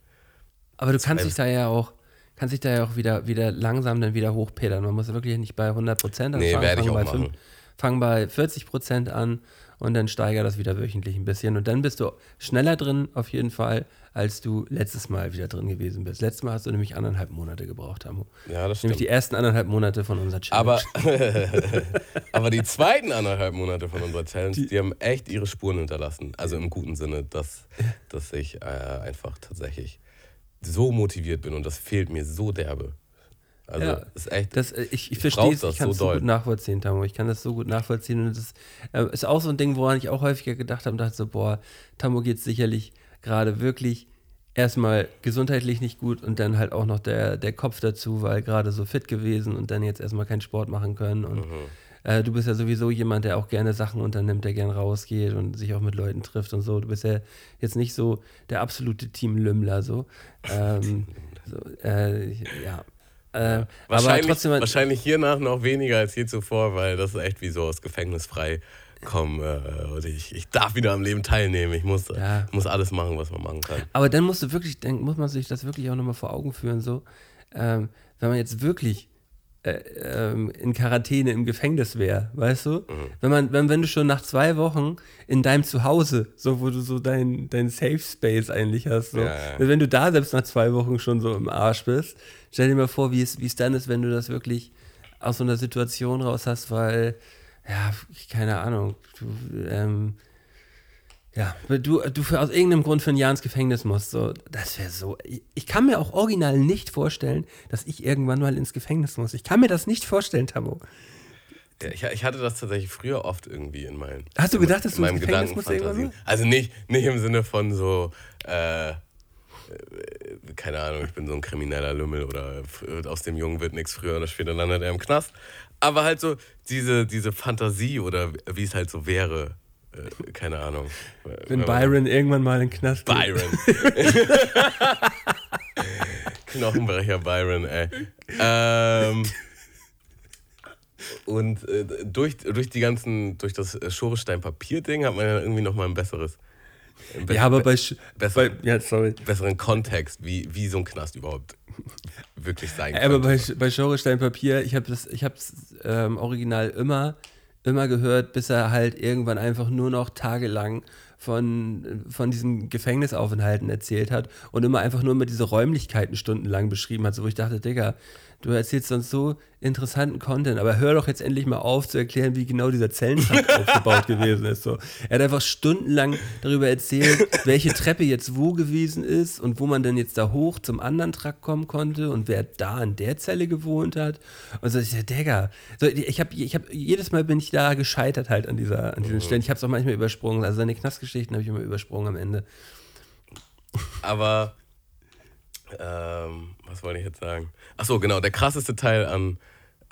Aber du kannst dich da ja auch, kannst dich da ja auch wieder, wieder langsam dann wieder hochpedern. Man muss wirklich nicht bei 100 Prozent Nee, anfangen. werde ich auch bei machen. Fang bei 40 Prozent an und dann steiger das wieder wöchentlich ein bisschen. Und dann bist du schneller drin, auf jeden Fall, als du letztes Mal wieder drin gewesen bist. Letztes Mal hast du nämlich anderthalb Monate gebraucht, Hamo. ja, das Nämlich stimmt. die ersten anderthalb Monate von unserer Challenge. Aber, aber die zweiten anderthalb Monate von unserer Challenge, die, haben echt ihre Spuren hinterlassen. Also im guten Sinne, dass, dass ich äh, einfach tatsächlich so motiviert bin und das fehlt mir so derbe. Also Ja, ist echt. Das, äh, ich ich verstehe es, ich kann so es so doll. gut nachvollziehen, Tamo. Ich kann das so gut nachvollziehen. Und das äh, ist auch so ein Ding, woran ich auch häufiger gedacht habe und dachte so, boah, Tamo geht sicherlich gerade wirklich erstmal gesundheitlich nicht gut und dann halt auch noch der, der Kopf dazu, weil gerade so fit gewesen und dann jetzt erstmal keinen Sport machen können. Und Mhm. äh, du bist ja sowieso jemand, der auch gerne Sachen unternimmt, der gern rausgeht und sich auch mit Leuten trifft und so. Du bist ja jetzt nicht so der absolute Team-Lümmler so. Ähm, so äh, ja. Äh, wahrscheinlich, trotzdem, wahrscheinlich hiernach noch weniger als je zuvor, weil das ist echt wie so aus Gefängnis frei kommen. Äh, und ich, ich darf wieder am Leben teilnehmen. Ich muss, Ja. muss alles machen, was man machen kann. Aber dann musst du wirklich, dann muss man sich das wirklich auch nochmal vor Augen führen, so, ähm, wenn man jetzt wirklich in Quarantäne im Gefängnis wäre, weißt du? Wenn man, wenn, wenn du schon nach zwei Wochen in deinem Zuhause, so wo du so dein, dein Safe Space eigentlich hast, so, Ja, ja. wenn du da selbst nach zwei Wochen schon so im Arsch bist, stell dir mal vor, wie es, wie es dann ist, wenn du das wirklich aus so einer Situation raus hast, weil ja, keine Ahnung, du, ähm, ja, du, du für, aus irgendeinem Grund für ein Jahr ins Gefängnis musst, so, das wäre so. Ich, ich kann mir auch original nicht vorstellen, dass ich irgendwann mal ins Gefängnis muss. Ich kann mir das nicht vorstellen, Tamo. Ja, ich, ich hatte das tatsächlich früher oft irgendwie in meinen. Hast du gedacht, dass du ins meinem Gefängnis musst irgendwann. Also nicht, nicht im Sinne von so, äh, äh, keine Ahnung, ich bin so ein krimineller Lümmel oder aus dem Jungen wird nichts früher oder später landet er im Knast. Aber halt so diese, diese Fantasie oder wie es halt so wäre. Äh, keine Ahnung. Wenn Byron irgendwann mal in den Knast geht. Byron. Knochenbrecher Byron, ey. Ähm, und äh, durch, durch die ganzen, durch das Schorestein-Papier-Ding hat man ja irgendwie nochmal ein besseres. be- Ja, aber be- bei, Sch- besser- bei ja, sorry. besseren Kontext, wie, wie so ein Knast überhaupt wirklich sein Aber könnte. bei, bei Schorestein Papier, ich habe das, ich habe ähm, original immer, immer gehört, bis er halt irgendwann einfach nur noch tagelang von, von diesen Gefängnisaufenthalten erzählt hat und immer einfach nur immer diese Räumlichkeiten stundenlang beschrieben hat, so wo ich dachte, Digga, du erzählst sonst so interessanten Content, aber hör doch jetzt endlich mal auf zu erklären, wie genau dieser Zellentrakt aufgebaut gewesen ist. So. Er hat einfach stundenlang darüber erzählt, welche Treppe jetzt wo gewesen ist und wo man dann jetzt da hoch zum anderen Trakt kommen konnte und wer da in der Zelle gewohnt hat. Und so, ich dachte, Digga, so, ich habe ich hab, jedes Mal bin ich da gescheitert halt an, dieser, an diesen Stellen. Ich habe es auch manchmal übersprungen. Also seine Knastgeschichten habe ich immer übersprungen am Ende. Aber, ähm, was wollte ich jetzt sagen? Achso, genau, der krasseste Teil an,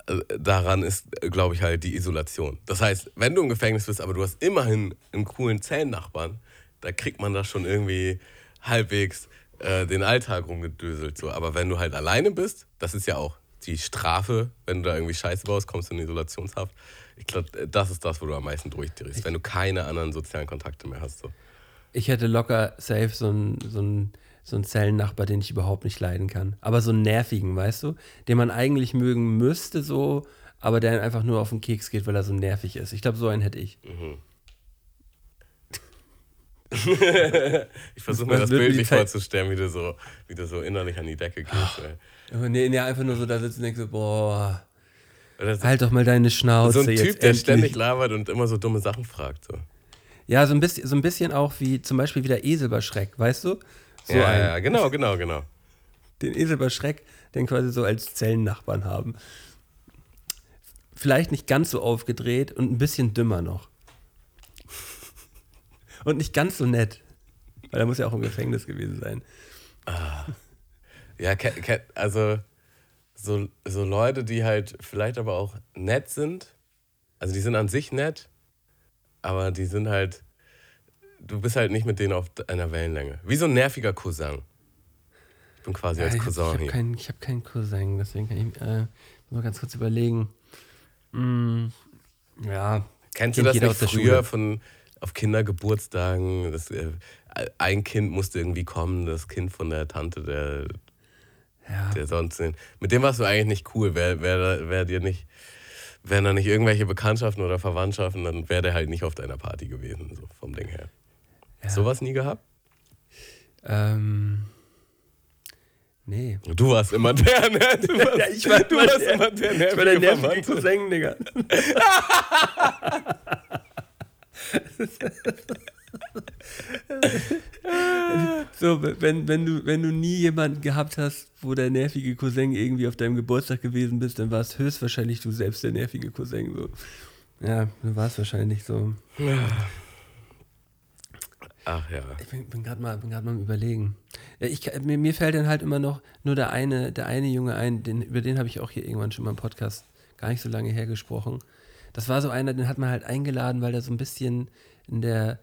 äh, daran ist, glaube ich, halt die Isolation. Das heißt, wenn du im Gefängnis bist, aber du hast immerhin einen coolen Zellennachbarn, da kriegt man das schon irgendwie halbwegs äh, den Alltag rumgedöselt. So. Aber wenn du halt alleine bist, das ist ja auch die Strafe, wenn du da irgendwie Scheiße baust, kommst du in Isolationshaft. Ich glaube, das ist das, wo du am meisten durchdrehst, wenn du keine anderen sozialen Kontakte mehr hast. So. Ich hätte locker safe so einen so einen- so einen Zellennachbar, den ich überhaupt nicht leiden kann. Aber so einen nervigen, weißt du? Den man eigentlich mögen müsste, so, aber der einfach nur auf den Keks geht, weil er so nervig ist. Ich glaube, so einen hätte ich. Ich versuche mir das Bild nicht vorzustellen, wie du so, wie du so innerlich an die Decke gehst. ey. Aber nee, nee, einfach nur so da sitzen und denkst so, boah, so, halt doch mal deine Schnauze so ein jetzt Typ, der endlich. ständig labert und immer so dumme Sachen fragt. So. Ja, so ein, bisschen, so ein bisschen auch wie zum Beispiel wie der Esel bei Schreck, weißt du? So ja, einen. ja, genau, genau, genau. den Esel bei Schreck, den quasi so als Zellennachbarn haben. Vielleicht nicht ganz so aufgedreht und ein bisschen dümmer noch. Und nicht ganz so nett. Weil er muss ja auch im Gefängnis gewesen sein. Ja, ke- ke- also so, so Leute, die halt vielleicht aber auch nett sind. Also die sind an sich nett, aber die sind halt, du bist halt nicht mit denen auf einer Wellenlänge. Wie so ein nerviger Cousin. Ich bin quasi als ich Cousin habe hier. keinen, ich hab keinen Cousin, deswegen kann ich äh, mal ganz kurz überlegen. Mm, ja. Kennst du das nicht früher Schule. von auf Kindergeburtstagen? Das, äh, ein Kind musste irgendwie kommen, das Kind von der Tante, der, Ja. der sonst. Mit dem warst du eigentlich nicht cool. Wäre wär, wär dir nicht, wären da nicht irgendwelche Bekanntschaften oder Verwandtschaften, dann wäre der halt nicht auf deiner Party gewesen, so vom Ding her. Ja. Sowas nie gehabt? Ähm, nee. Du warst immer der, ne? Du warst, Ja, ich war du immer warst der- immer der Ich war der nervige. Cousin, Digga. so, wenn, wenn, du, wenn du nie jemanden gehabt hast, wo der nervige Cousin irgendwie auf deinem Geburtstag gewesen bist, dann warst höchstwahrscheinlich du selbst der nervige Cousin. So. Ja, du warst wahrscheinlich so. Ach ja. Ich bin, bin gerade mal, mal am überlegen. Ich, mir, mir fällt dann halt immer noch nur der eine, der eine Junge ein, den, über den habe ich auch hier irgendwann schon mal im Podcast gar nicht so lange her gesprochen. Das war so einer, den hat man halt eingeladen, weil der so ein bisschen in der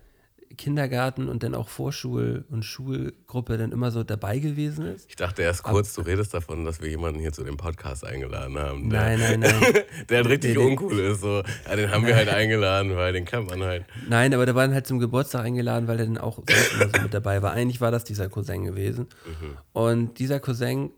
Kindergarten und dann auch Vorschul- und Schulgruppe dann immer so dabei gewesen ist. Ich dachte erst kurz, du redest davon, dass wir jemanden hier zu dem Podcast eingeladen haben. Der, Nein, nein, nein. der halt richtig nee. uncool ist. So. Ja, den haben wir halt eingeladen, weil den kennt man halt. Nein, aber der war dann halt zum Geburtstag eingeladen, weil er dann auch so mit dabei war. Eigentlich war das dieser Cousin gewesen. Und dieser Cousin,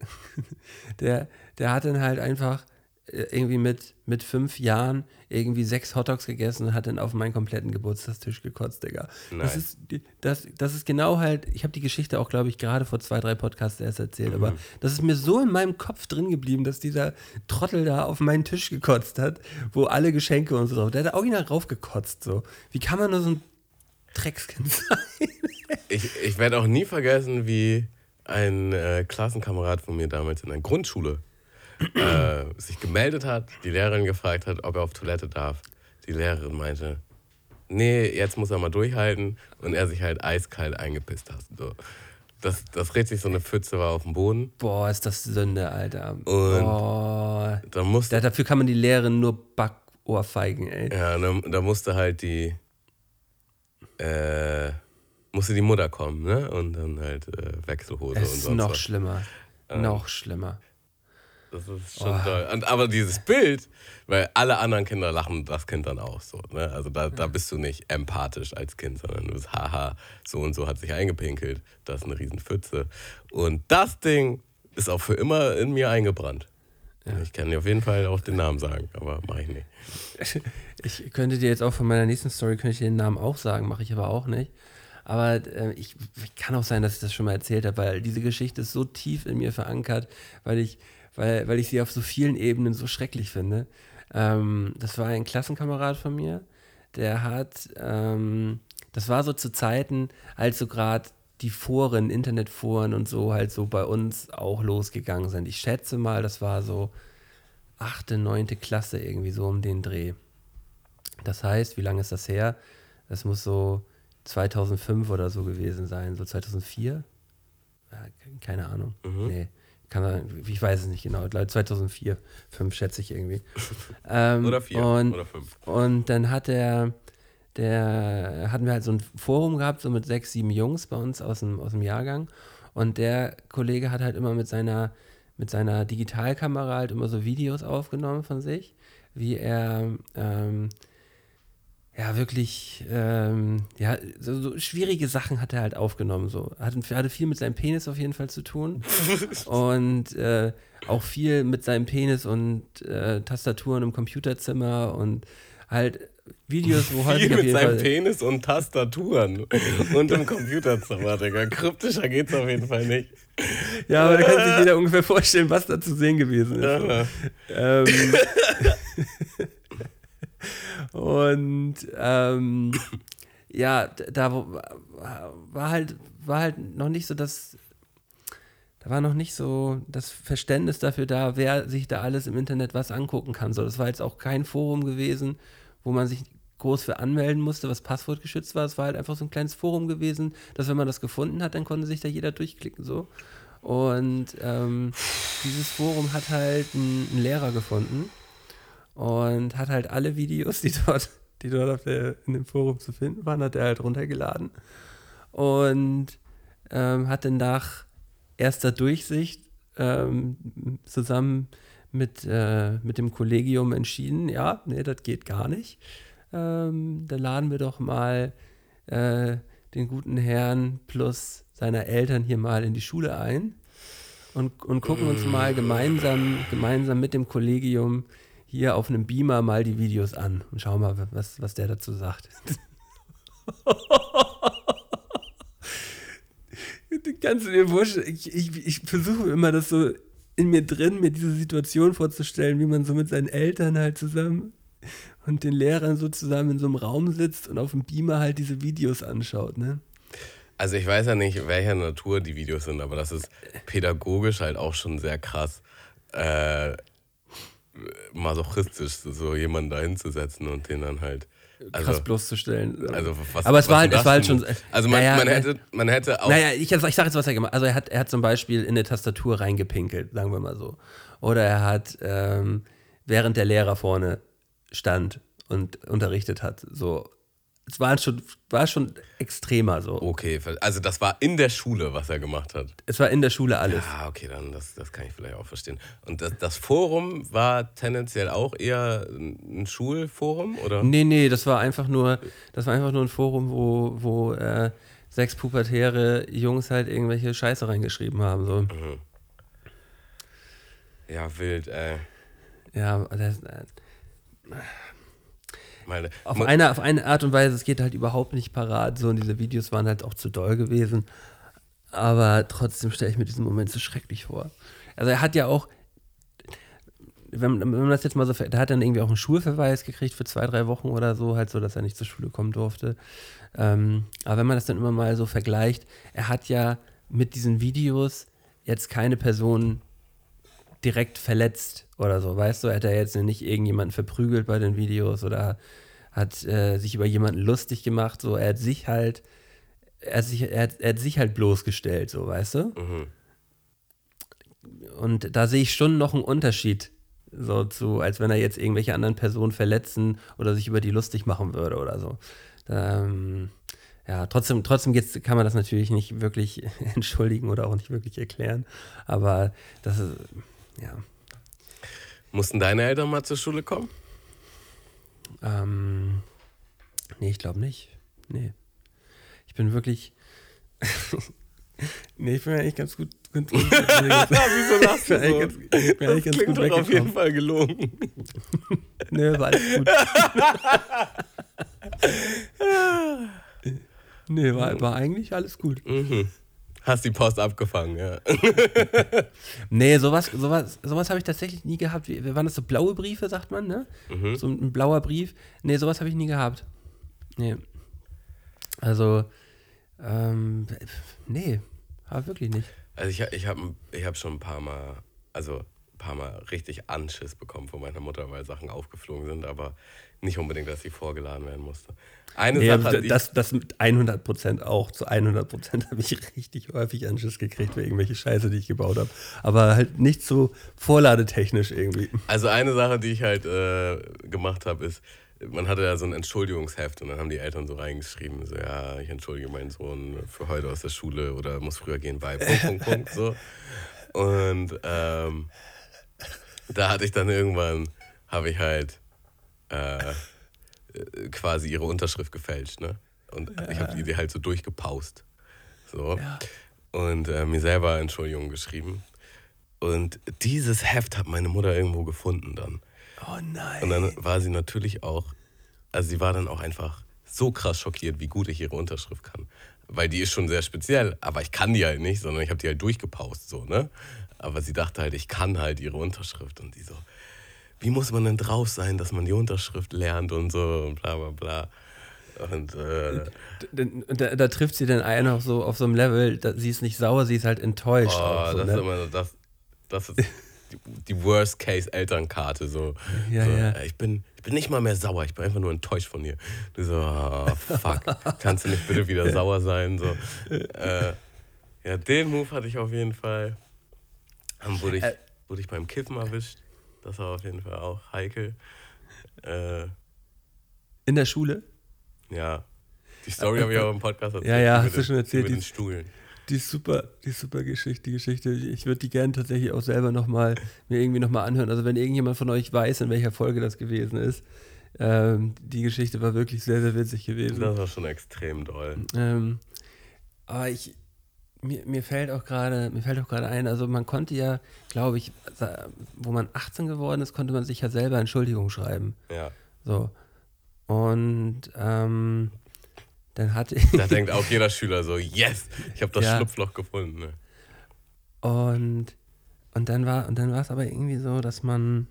der, der hat dann halt einfach irgendwie mit, mit fünf Jahren irgendwie sechs Hotdogs gegessen und hat dann auf meinen kompletten Geburtstagstisch gekotzt, Digga. Nice. Das, ist, das, das ist genau halt, ich habe die Geschichte auch, glaube ich, gerade vor zwei, drei Podcasts erst erzählt, aber das ist mir so in meinem Kopf drin geblieben, dass dieser Trottel da auf meinen Tisch gekotzt hat, wo alle Geschenke und so drauf, der hat da original raufgekotzt, so. Wie kann man nur so ein Dreckskind sein? Ich, ich werde auch nie vergessen, wie ein äh, Klassenkamerad von mir damals in der Grundschule äh, sich gemeldet hat, die Lehrerin gefragt hat, ob er auf Toilette darf. Die Lehrerin meinte, nee, jetzt muss er mal durchhalten und er sich halt eiskalt eingepisst hat. So. Das, das richtig so eine Pfütze war auf dem Boden. Boah, ist das Sünde, Alter. Boah. Da musste, Da, dafür kann man die Lehrerin nur Backohrfeigen, ey. ja, da, da musste halt die äh, musste die Mutter kommen, ne? Und dann halt äh, Wechselhose Es und ist sonst noch was. schlimmer. Noch schlimmer. Das ist schon toll. Und, aber dieses Bild, weil alle anderen Kinder lachen das Kind dann auch so. Ne? Also da, da bist du nicht empathisch als Kind, sondern du bist, haha, so und so hat sich eingepinkelt, das ist eine Riesenpfütze. Und das Ding ist auch für immer in mir eingebrannt. Ich kann dir auf jeden Fall auch den Namen sagen, aber mache ich nicht. Ich könnte dir jetzt auch von meiner nächsten Story, könnte ich den Namen auch sagen, mache ich aber auch nicht. Aber äh, ich kann auch sein, dass ich das schon mal erzählt habe, weil diese Geschichte ist so tief in mir verankert, weil ich, weil, weil ich sie auf so vielen Ebenen so schrecklich finde. Ähm, das war ein Klassenkamerad von mir, der hat, ähm, das war so zu Zeiten, als so gerade die Foren, Internetforen und so halt so bei uns auch losgegangen sind. Ich schätze mal, das war so achte, neunte Klasse irgendwie so um den Dreh. Das heißt, wie lange ist das her? Das muss so 2005 oder so gewesen sein, so 2004? Ja, keine Ahnung. Nee, kann sein, ich weiß es nicht genau. Ich glaube 2004, 5 schätze ich irgendwie. ähm, Oder vier und, oder fünf. Und dann hat er, der hatten wir halt so ein Forum gehabt, so mit sechs, sieben Jungs bei uns aus dem, aus dem Jahrgang. Und der Kollege hat halt immer mit seiner, mit seiner Digitalkamera halt immer so Videos aufgenommen von sich, wie er ähm, ja wirklich ähm, ja, so, so schwierige Sachen hat er halt aufgenommen. So. Hatte, hatte viel mit seinem Penis auf jeden Fall zu tun. und äh, auch viel mit seinem Penis und äh, Tastaturen im Computerzimmer und halt Videos, wo häufig Viel auf mit seinem Fall. Penis und Tastaturen und im Computerzimmer, Digga. Kryptischer geht's auf jeden Fall nicht. Ja, aber da kann sich jeder ungefähr vorstellen, was da zu sehen gewesen ist. Ja. Ähm, und ähm, ja, da war halt, war halt noch nicht so das, da war noch nicht so das Verständnis dafür da, wer sich da alles im Internet was angucken kann. So, das war jetzt auch kein Forum gewesen, wo man sich groß für anmelden musste, was passwortgeschützt war. Es war halt einfach so ein kleines Forum gewesen, dass wenn man das gefunden hat, dann konnte sich da jeder durchklicken. So. Und ähm, dieses Forum hat halt einen Lehrer gefunden und hat halt alle Videos, die dort, die dort der, in dem Forum zu finden waren, hat er halt runtergeladen und ähm, hat dann nach erster Durchsicht ähm, zusammen mit, äh, mit dem Kollegium entschieden, ja, nee, das geht gar nicht. Ähm, dann laden wir doch mal äh, den guten Herrn plus seiner Eltern hier mal in die Schule ein und, und gucken uns mal gemeinsam, gemeinsam mit dem Kollegium hier auf einem Beamer mal die Videos an und schauen mal, was, was der dazu sagt. Kannst du dir vorstellen, ich, ich, ich versuche immer das so in mir drin, mir diese Situation vorzustellen, wie man so mit seinen Eltern halt zusammen und den Lehrern so zusammen in so einem Raum sitzt und auf dem Beamer halt diese Videos anschaut, ne? Also ich weiß ja nicht, welcher Natur die Videos sind, aber das ist pädagogisch halt auch schon sehr krass äh, masochistisch, so jemanden da hinzusetzen und den dann halt. Also, Krass bloßzustellen. also was, Aber es war halt- es war halt schon-? Also man, Naja, man, ne- hätte, man hätte auch. Naja, ich, ich sag jetzt, was er gemacht hat. Also er hat, er hat zum Beispiel in eine Tastatur reingepinkelt, sagen wir mal so. Oder er hat, ähm, während der Lehrer vorne stand und unterrichtet hat, so. Es war schon, war schon extremer so. Okay, also das war in der Schule, was er gemacht hat. Es war in der Schule alles. Ja, okay, dann das, das kann ich vielleicht auch verstehen. Und das, das Forum war tendenziell auch eher ein Schulforum, oder? Nee, nee, das war einfach nur, das war einfach nur ein Forum, wo, wo äh, sechs pubertäre Jungs halt irgendwelche Scheiße reingeschrieben haben. So. Ja, wild, ey. Ja, das, äh, Meine, auf, eine, auf eine Art und Weise, es geht halt überhaupt nicht parat. So, und diese Videos waren halt auch zu doll gewesen. Aber trotzdem stelle ich mir diesen Moment so schrecklich vor. Also er hat ja auch, wenn, wenn man das jetzt mal so, der hat dann irgendwie auch einen Schulverweis gekriegt für zwei, drei Wochen oder so, halt so, dass er nicht zur Schule kommen durfte. Ähm, aber wenn man das dann immer mal so vergleicht, er hat ja mit diesen Videos jetzt keine Person direkt verletzt oder so, weißt du, hat er jetzt nicht irgendjemanden verprügelt bei den Videos oder hat äh, sich über jemanden lustig gemacht, so, er hat sich halt, er hat sich, er hat, er hat sich halt bloßgestellt, so, weißt du? Mhm. Und da sehe ich schon noch einen Unterschied, so zu, als wenn er jetzt irgendwelche anderen Personen verletzen oder sich über die lustig machen würde oder so. Ähm, ja, trotzdem, trotzdem geht's, kann man das natürlich nicht wirklich entschuldigen oder auch nicht wirklich erklären. Aber das ist, ja. Mussten deine Eltern mal zur Schule kommen? Ähm, nee, ich glaube nicht. Nee. Ich bin wirklich. nee, ich bin eigentlich ganz gut. Ganz, gut Wieso lachst ich bin du so? eigentlich ganz, ganz Klingt gut doch auf jeden. Fall gelogen. Nee, war alles gut. nee, war, war eigentlich alles gut. Mhm. Hast die Post abgefangen, ja. Nee, sowas, sowas, sowas habe ich tatsächlich nie gehabt. Wie, waren das so blaue Briefe, sagt man, ne? Mhm. So ein blauer Brief. Nee, sowas habe ich nie gehabt. Nee. Also, ähm, nee, aber wirklich nicht. Also ich, ich habe ich hab schon ein paar Mal, also ein paar Mal richtig Anschiss bekommen von meiner Mutter, weil Sachen aufgeflogen sind, aber nicht unbedingt, dass sie vorgeladen werden musste. Eine Nee, Sache, das, das mit 100 Prozent auch. Zu 100 Prozent habe ich richtig häufig Anschiss gekriegt für irgendwelche Scheiße, die ich gebaut habe. Aber halt nicht so vorladetechnisch irgendwie. also eine Sache, die ich halt äh, gemacht habe, ist, man hatte ja so ein Entschuldigungsheft und dann haben die Eltern so reingeschrieben, so ja, ich entschuldige meinen Sohn für heute aus der Schule oder muss früher gehen, weil Punkt, Punkt, Punkt, so. Und ähm, da hatte ich dann irgendwann, habe ich halt äh, äh, quasi ihre Unterschrift gefälscht, ne? Und ich habe die, die halt so durchgepaust. So. Und äh, mir selber Entschuldigung geschrieben. Und dieses Heft hat meine Mutter irgendwo gefunden dann. Oh nein. Und dann war sie natürlich auch, also sie war dann auch einfach so krass schockiert, wie gut ich ihre Unterschrift kann. Weil die ist schon sehr speziell, aber ich kann die halt nicht, sondern ich habe die halt durchgepaust, so, ne? Aber sie dachte halt, ich kann halt ihre Unterschrift und die so, wie muss man denn drauf sein, dass man die Unterschrift lernt und so und bla bla bla. Und äh, Da, da, trifft sie dann einen auf so, auf so einem Level, da, sie ist nicht sauer, sie ist halt enttäuscht. oh, so, das ne? ist immer das, das ist die, die Worst-Case-Elternkarte. So. Ja, so, ja. Ich, bin, ich bin nicht mal mehr sauer, ich bin einfach nur enttäuscht von dir. Du so, oh, fuck, kannst du nicht bitte wieder sauer sein? So. Äh, ja, den Move hatte ich auf jeden Fall. Dann wurde ich, Äh. wurde ich beim Kiffen erwischt. Das war auf jeden Fall auch heikel. Äh, In der Schule? ja, die Story habe ich auch im Podcast erzählt. Ja, ja, hast du schon erzählt, Mit den die- Stuhlen. Die ist super, die ist super Geschichte, die Geschichte. Ich würde die gerne tatsächlich auch selber nochmal, mir irgendwie nochmal anhören. Also wenn irgendjemand von euch weiß, in welcher Folge das gewesen ist, ähm, die Geschichte war wirklich sehr, sehr witzig gewesen. Das war schon extrem doll. Ähm, aber ich, mir, mir fällt auch gerade, mir fällt auch gerade ein, also man konnte ja, glaube ich, wo man 18 geworden ist, konnte man sich ja selber Entschuldigung schreiben. Ja. So. Und ähm, dann hatte ich. Da denkt auch jeder Schüler so, yes, ich habe das Ja. Schlupfloch gefunden. Ne? Und, und dann war und dann war es aber irgendwie so, dass man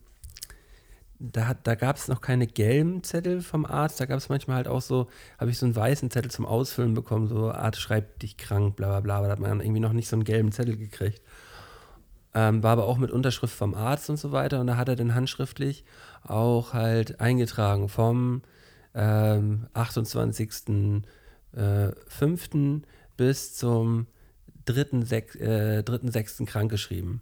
da, da gab es noch keine gelben Zettel vom Arzt, da gab es manchmal halt auch so, habe ich so einen weißen Zettel zum Ausfüllen bekommen, so Arzt schreibt dich krank, bla bla bla, da hat man irgendwie noch nicht so einen gelben Zettel gekriegt. Ähm, war aber auch mit Unterschrift vom Arzt und so weiter und da hat er dann handschriftlich auch halt eingetragen vom ähm, 28.05. Äh, 5. bis zum 3.6. Äh, 3.6. krankgeschrieben.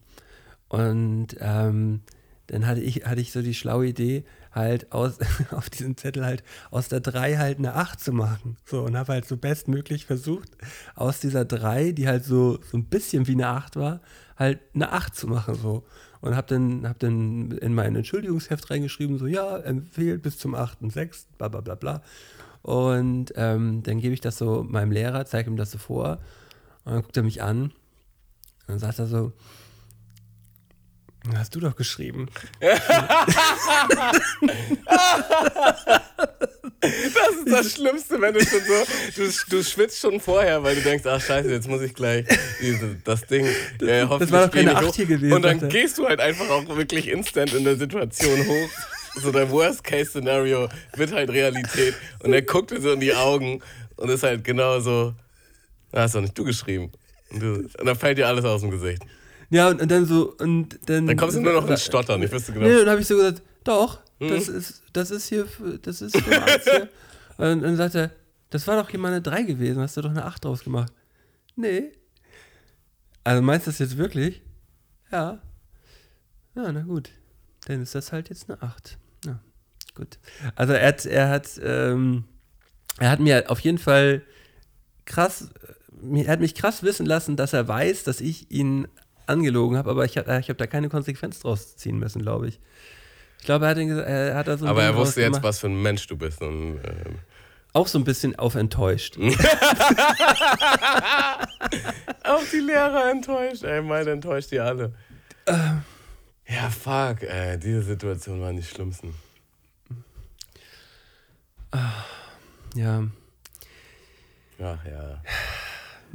Und ähm, dann hatte ich, hatte ich so die schlaue Idee, halt aus, auf diesem Zettel halt aus der 3 halt eine 8 zu machen. So, und habe halt so bestmöglich versucht, aus dieser 3, die halt so, so ein bisschen wie eine 8 war, halt eine 8 zu machen. So. Und habe dann, hab dann in mein Entschuldigungsheft reingeschrieben, so, ja, empfehlt bis zum 8.6., bla bla bla bla. Und ähm, dann gebe ich das so meinem Lehrer, zeige ihm das so vor. Und dann guckt er mich an. Und dann sagt er so, Hast du doch geschrieben. Das ist das Schlimmste, wenn du schon so, du, du schwitzt schon vorher, weil du denkst, ach scheiße, jetzt muss ich gleich diese, das Ding, äh, hoffentlich war doch keine Acht hier gewesen, Und dann er. gehst du halt einfach auch wirklich instant in der Situation hoch. So der Worst-Case-Szenario wird halt Realität. Und er guckt dir so in die Augen und ist halt genau so, "Ah, hast doch nicht du geschrieben. Und, du, und dann fällt dir alles aus dem Gesicht. Ja, und, und dann so, und dann. Dann kommst du nur noch ins Stottern, ich wüsste genau. Nee, dann habe ich so gesagt, doch, Mhm. das ist, das ist hier, für- das ist für Arzt hier. Und dann sagt er, das war doch hier mal eine 3 gewesen, hast du doch eine 8 draus gemacht. Nee. Also meinst du das jetzt wirklich? Ja. Ja, na gut. Dann ist das halt jetzt eine 8. Ja, gut. Also er hat, er hat, ähm, er hat mir auf jeden Fall krass, er hat mich krass wissen lassen, dass er weiß, dass ich ihn angelogen habe, aber ich habe ich hab da keine Konsequenz draus ziehen müssen, glaube ich. Ich glaube, er hat, ihn er hat da so ein Aber Ding er wusste jetzt, gemacht. was für ein Mensch du bist. Und, ähm, Auch so ein bisschen auf enttäuscht. Auch die Lehrer enttäuscht. Ey, meine enttäuscht die alle. Ja, fuck, ey. Diese Situation waren die schlimmsten. Ja. Ach ja.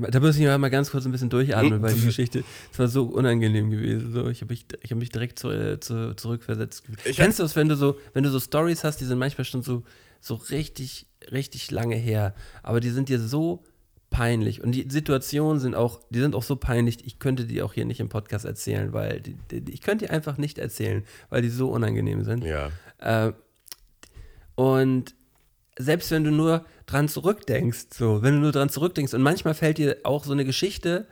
Da muss ich mal ganz kurz ein bisschen durchatmen, weil die Geschichte, es war so unangenehm gewesen. So, ich habe mich, ich hab mich direkt zu, äh, zu, zurückversetzt. Ich Kennst du das, wenn du so, wenn du so Stories hast, die sind manchmal schon so, so richtig, richtig lange her, aber die sind dir so peinlich und die Situationen sind auch, die sind auch so peinlich, ich könnte die auch hier nicht im Podcast erzählen, weil die, die, ich könnte die einfach nicht erzählen, weil die so unangenehm sind. Ja. Äh, und selbst wenn du nur dran zurückdenkst, so, wenn du nur dran zurückdenkst, und manchmal fällt dir auch so eine Geschichte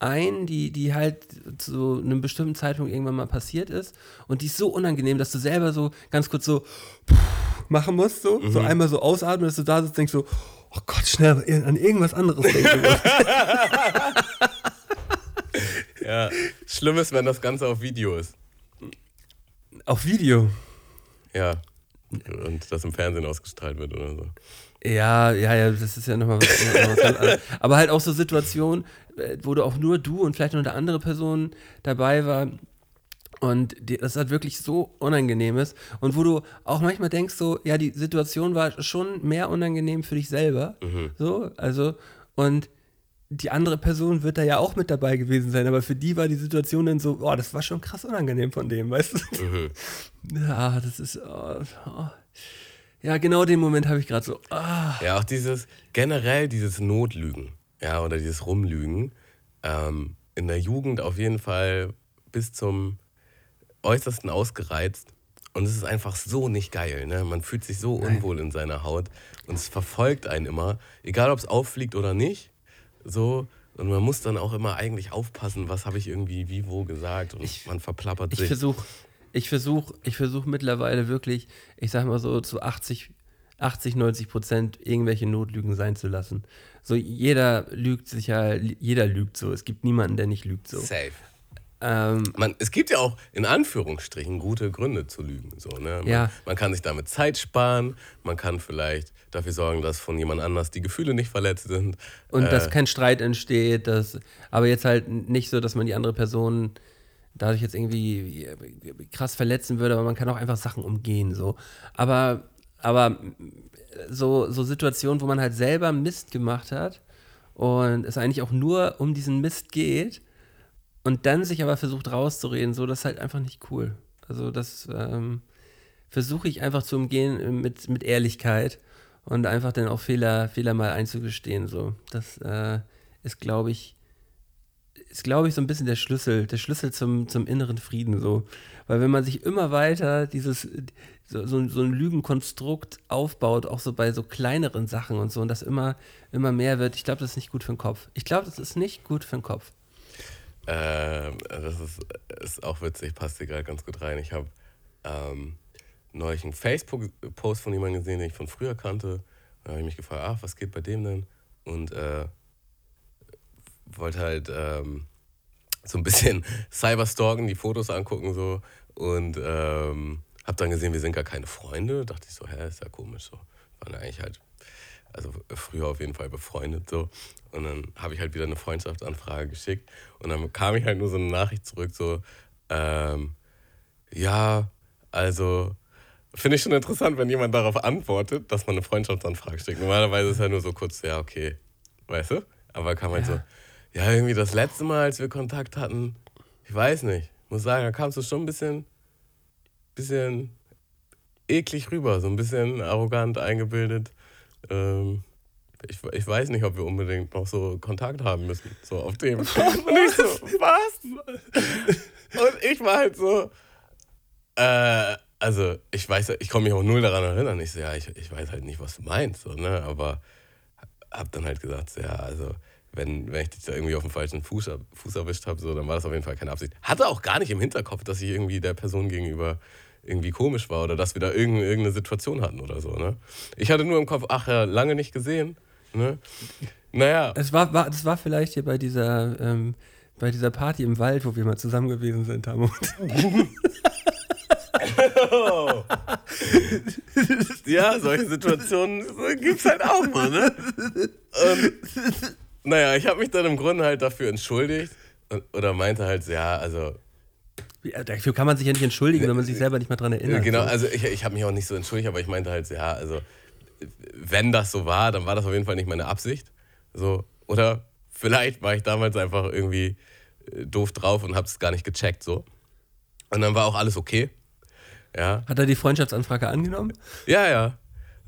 ein, die, die halt zu einem bestimmten Zeitpunkt irgendwann mal passiert ist, und die ist so unangenehm, dass du selber so ganz kurz so machen musst, so, so einmal so ausatmen, dass du da sitzt und denkst so, oh Gott, schnell an irgendwas anderes denken. Ja. Schlimm ist, wenn das Ganze auf Video ist. Auf Video. Ja. Und das im Fernsehen ausgestrahlt wird oder so. Ja, ja, ja, das ist ja nochmal was, noch was ganz anderes. Aber halt auch so Situationen, äh, wo du auch nur du und vielleicht noch eine andere Person dabei war und die, das halt wirklich so unangenehm ist und wo du auch manchmal denkst so, ja, die Situation war schon mehr unangenehm für dich selber, so, also und die andere Person wird da ja auch mit dabei gewesen sein, aber für die war die Situation dann so, oh, das war schon krass unangenehm von dem, weißt du? Ja, das ist, oh, oh. ja, genau den Moment habe ich gerade so, ah. Ja, auch dieses, generell dieses Notlügen, ja, oder dieses Rumlügen, ähm, in der Jugend auf jeden Fall bis zum äußersten ausgereizt. Und es ist einfach so nicht geil, ne? Man fühlt sich so unwohl in seiner Haut und es verfolgt einen immer, egal ob es auffliegt oder nicht, so. Und man muss dann auch immer eigentlich aufpassen, was habe ich irgendwie wie wo gesagt und man verplappert Ich sich. versuche ich versuch, ich versuch mittlerweile wirklich, ich sag mal so zu 80, 80, 90 Prozent irgendwelche Notlügen sein zu lassen. So jeder lügt sich ja, jeder lügt so. Es gibt niemanden, der nicht lügt so. Safe. Ähm, Man, es gibt ja auch in Anführungsstrichen gute Gründe zu lügen. So, ne? man, Ja. man kann sich damit Zeit sparen, man kann vielleicht dafür sorgen, dass von jemand anders die Gefühle nicht verletzt sind. und Äh, dass kein Streit entsteht, dass, aber jetzt halt nicht so, dass man die andere Person dadurch jetzt irgendwie krass verletzen würde, aber man kann auch einfach Sachen umgehen, so. Aber, aber so, so Situationen, wo man halt selber Mist gemacht hat und es eigentlich auch nur um diesen Mist geht und dann sich aber versucht rauszureden, so, das ist halt einfach nicht cool. Also das ähm, versuche ich einfach zu umgehen mit, mit Ehrlichkeit und einfach dann auch Fehler, Fehler mal einzugestehen. So. Das äh, ist, glaube ich, ist, glaube ich, so ein bisschen der Schlüssel, der Schlüssel zum, zum inneren Frieden. So. Weil wenn man sich immer weiter dieses, so, so, so ein Lügenkonstrukt aufbaut, auch so bei so kleineren Sachen und so, und das immer, immer mehr wird, ich glaube, das ist nicht gut für den Kopf. Ich glaube, das ist nicht gut für den Kopf. Ähm, das ist, ist auch witzig, passt dir gerade ganz gut rein. Ich habe ähm, neulich einen Facebook-Post von jemandem gesehen, den ich von früher kannte. Da habe ich mich gefragt, ach, was geht bei dem denn? Und äh, wollte halt ähm, so ein bisschen Cyberstalken, die Fotos angucken so. Und ähm, habe dann gesehen, wir sind gar keine Freunde. Dachte ich so, hä, ist ja komisch so. Waren eigentlich halt, also früher auf jeden Fall befreundet so. Und dann habe ich halt wieder eine Freundschaftsanfrage geschickt. Und dann kam ich halt nur so eine Nachricht zurück, so, Ähm, ja, also finde ich schon interessant, wenn jemand darauf antwortet, dass man eine Freundschaftsanfrage steckt. Normalerweise ist ja nur so kurz, ja, okay, weißt du? Aber kam halt Ja. so, ja, irgendwie das letzte Mal, als wir Kontakt hatten, ich weiß nicht, muss sagen, da kamst du schon ein bisschen, bisschen eklig rüber, so ein bisschen arrogant eingebildet. Ähm, ich, ich weiß nicht, ob wir unbedingt noch so Kontakt haben müssen, so auf dem. Und ich so, was? Und ich war halt so, äh, also ich weiß, ich komme mich auch null daran erinnern. Ich so, ja, ich, ich weiß halt nicht, was du meinst, so, ne? aber hab dann halt gesagt, so, ja, also wenn, wenn ich dich da irgendwie auf dem falschen Fuß, Fuß erwischt habe, so, dann war das auf jeden Fall keine Absicht. Hatte auch gar nicht im Hinterkopf, dass ich irgendwie der Person gegenüber irgendwie komisch war oder dass wir da irgendeine, Situation hatten oder so. Ne? Ich hatte nur im Kopf, ach ja, lange nicht gesehen. Ne? Naja, Es war, war, das war vielleicht hier bei dieser, ähm, bei dieser Party im Wald, wo wir mal zusammen gewesen sind, Tamo. ja, solche Situationen gibt es halt auch mal, ne? Und, naja, ich habe mich dann im Grunde halt dafür entschuldigt oder meinte halt, ja, also Dafür kann man sich ja nicht entschuldigen, wenn man sich selber nicht mal dran erinnert. genau, So. also ich, ich habe mich auch nicht so entschuldigt, aber ich meinte halt, ja, also wenn das so war, dann war das auf jeden Fall nicht meine Absicht. So, oder vielleicht war ich damals einfach irgendwie äh, doof drauf und habe es gar nicht gecheckt, so. Und dann war auch alles okay. Ja, Hat er die Freundschaftsanfrage angenommen? ja, ja.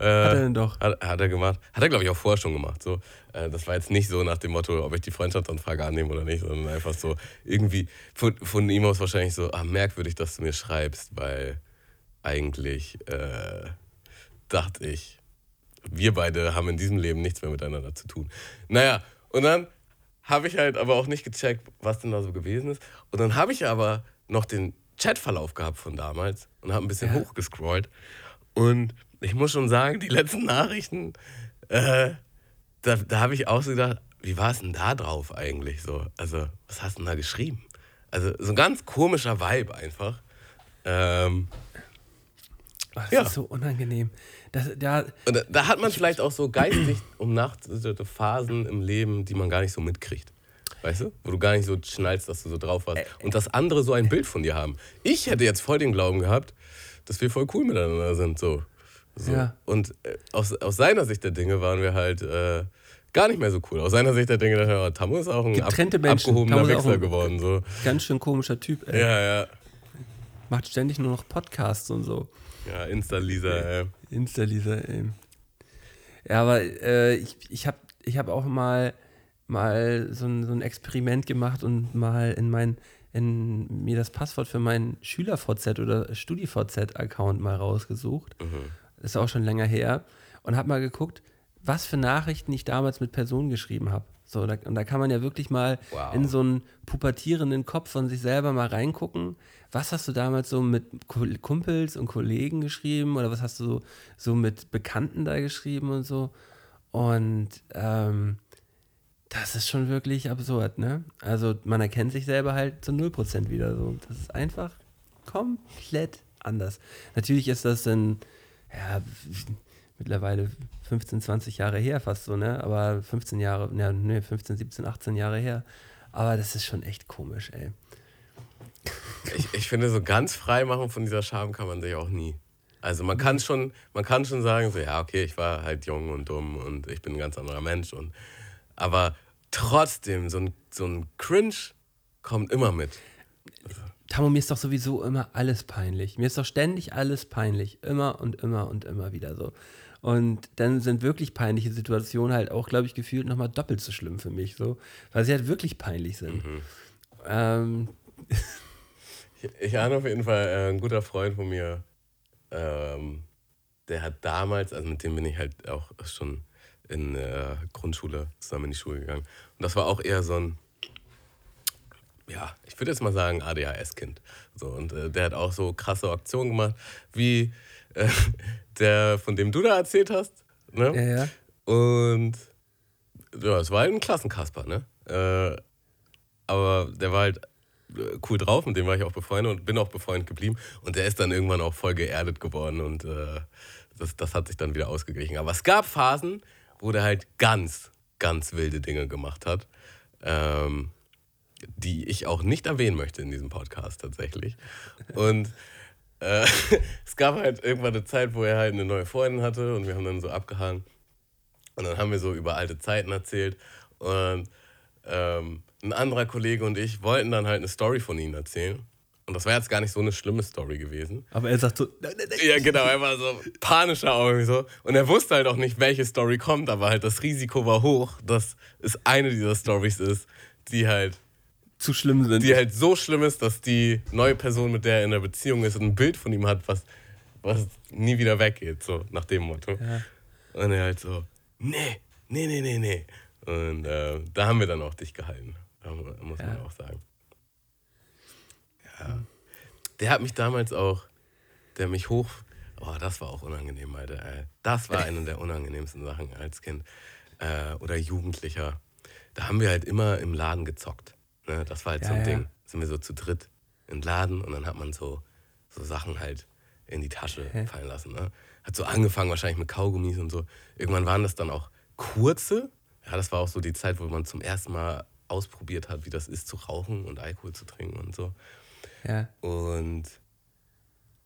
Äh, Hat er denn doch? Hat, hat er gemacht. Hat er, glaube ich, auch vorher schon gemacht. So, äh, das war jetzt nicht so nach dem Motto, ob ich die Freundschaftsanfrage annehme oder nicht, sondern einfach so irgendwie von, von ihm aus wahrscheinlich so, ah, merkwürdig, dass du mir schreibst, weil eigentlich äh, dachte ich, wir beide haben in diesem Leben nichts mehr miteinander zu tun. Naja, und dann habe ich halt aber auch nicht gecheckt, was denn da so gewesen ist. Und dann habe ich aber noch den Chatverlauf gehabt von damals und habe ein bisschen Ja. hochgescrollt. Und ich muss schon sagen, die letzten Nachrichten, äh, da, da habe ich auch so gedacht, wie war es denn da drauf eigentlich so? Also, was hast du denn da geschrieben? Also, so ein ganz komischer Vibe einfach. Ähm, Ach, das Ja. ist so unangenehm. Das, da, und da, da hat man vielleicht auch so geistig um Nacht so Phasen im Leben, die man gar nicht so mitkriegt. Weißt du? Wo du gar nicht so schnallst, dass du so drauf warst. Und dass andere so ein Bild von dir haben. Ich hätte jetzt voll den Glauben gehabt, dass wir voll cool miteinander sind. So. So. Ja. Und äh, aus, aus seiner Sicht der Dinge waren wir halt äh, gar nicht mehr so cool. Aus seiner Sicht der Dinge, dachte ich, oh, Tammo ist auch ein ab, abgehobener ein- geworden. So. ganz schön komischer Typ, ey. Ja, ja. Macht ständig nur noch Podcasts und so. Ja, Insta-Lisa, äh. Insta-Lisa, ey. Ja, aber äh, ich, ich habe ich hab auch mal, mal so, ein, so ein Experiment gemacht und mal in mein, in mir das Passwort für meinen Schüler-VZ oder Studi-VZ-Account mal rausgesucht. Das ist auch schon länger her. Und habe mal geguckt, was für Nachrichten ich damals mit Personen geschrieben habe. So, da, und da kann man ja wirklich mal Wow. in so einen pubertierenden Kopf von sich selber mal reingucken. Was hast du damals so mit Ku- Kumpels und Kollegen geschrieben oder was hast du so, so mit Bekannten da geschrieben und so? Und ähm, das ist schon wirklich absurd, ne? Also man erkennt sich selber halt zu 0% wieder so. Das ist einfach komplett anders. Natürlich ist das dann, ja, mittlerweile 15, 20 Jahre her fast so, ne? Aber 15 Jahre, ja, ne, 15, 17, 18 Jahre her. Aber das ist schon echt komisch, ey. Ich, ich finde, so ganz frei machen von dieser Scham kann man sich auch nie. Also man kann schon, man kann schon sagen, so ja, okay, ich war halt jung und dumm und ich bin ein ganz anderer Mensch. Und, aber trotzdem, so ein, so ein Cringe kommt immer mit. Tamo, mir ist doch sowieso immer alles peinlich. Mir ist doch ständig alles peinlich. Immer und immer und immer wieder so. Und dann sind wirklich peinliche Situationen halt auch, glaube ich, gefühlt nochmal doppelt so schlimm für mich, so, weil sie halt wirklich peinlich sind. Ähm, Ich, ahne auf jeden Fall, äh, ein guter Freund von mir, ähm, der hat damals, also mit dem bin ich halt auch schon in der Grundschule zusammen in die Schule gegangen. Und das war auch eher so ein, ja, ich würde jetzt mal sagen, ADHS-Kind. So, und äh, der hat auch so krasse Aktionen gemacht, wie äh, der, von dem du da erzählt hast. Ne? ja, ja. Und ja, es war halt ein Klassenkasper, ne? Äh, aber der war halt äh, cool drauf, mit dem war ich auch befreundet und bin auch befreundet geblieben. Und der ist dann irgendwann auch voll geerdet geworden und äh, das, das hat sich dann wieder ausgeglichen. Aber es gab Phasen, wo der halt ganz, ganz wilde Dinge gemacht hat. Ähm, die ich auch nicht erwähnen möchte in diesem Podcast tatsächlich. Und äh, es gab halt irgendwann eine Zeit, wo er halt eine neue Freundin hatte und wir haben dann so abgehangen. Und dann haben wir so über alte Zeiten erzählt. Und ähm, ein anderer Kollege und ich wollten dann halt eine Story von ihnen erzählen. Und das war jetzt gar nicht so eine schlimme Story gewesen. Aber er sagt so, nein, nein, nein. Ja, genau, er war so panischer irgendwie so. Und er wusste halt auch nicht, welche Story kommt, aber halt das Risiko war hoch, dass es eine dieser Stories ist, die halt zu schlimm sind. die halt so schlimm ist, dass die neue Person, mit der er in der Beziehung ist, ein Bild von ihm hat, was, was nie wieder weggeht, so nach dem Motto. Ja. Und er halt so, nee, nee, nee, nee, nee. Und äh, da haben wir dann auch dich gehalten, mu- muss man Ja. auch sagen. Ja. Der hat mich damals auch, der mich hoch, oh, das war auch unangenehm, Alter. Das war eine der unangenehmsten Sachen als Kind äh, oder Jugendlicher. Da haben wir halt immer im Laden gezockt. Ne? Das war halt so Ja, ein ja. Ding. Sind wir so zu dritt im Laden und dann hat man so, so Sachen halt in die Tasche fallen lassen. Ne? Hat so angefangen wahrscheinlich mit Kaugummis und so. Irgendwann waren das dann auch kurze. Ja, das war auch so die Zeit, wo man zum ersten Mal ausprobiert hat, wie das ist zu rauchen und Alkohol zu trinken und so. Ja. Und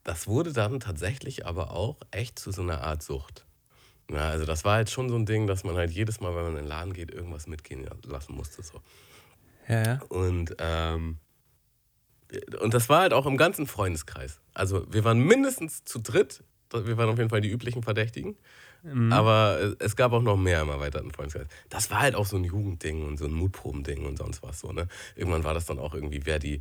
das wurde dann tatsächlich aber auch echt zu so einer Art Sucht. Ja, also das war halt schon so ein Ding, dass man halt jedes Mal, wenn man in den Laden geht, irgendwas mitgehen lassen musste. So. Ja, ja. Und, ähm, und das war halt auch im ganzen Freundeskreis. Also wir waren mindestens zu dritt. Wir waren auf jeden Fall die üblichen Verdächtigen. Aber es- gab auch noch mehr im erweiterten Freundeskreis. Das war halt auch so ein Jugendding und so ein Mutprobending und sonst was so. Ne? Irgendwann war das dann auch irgendwie, wer die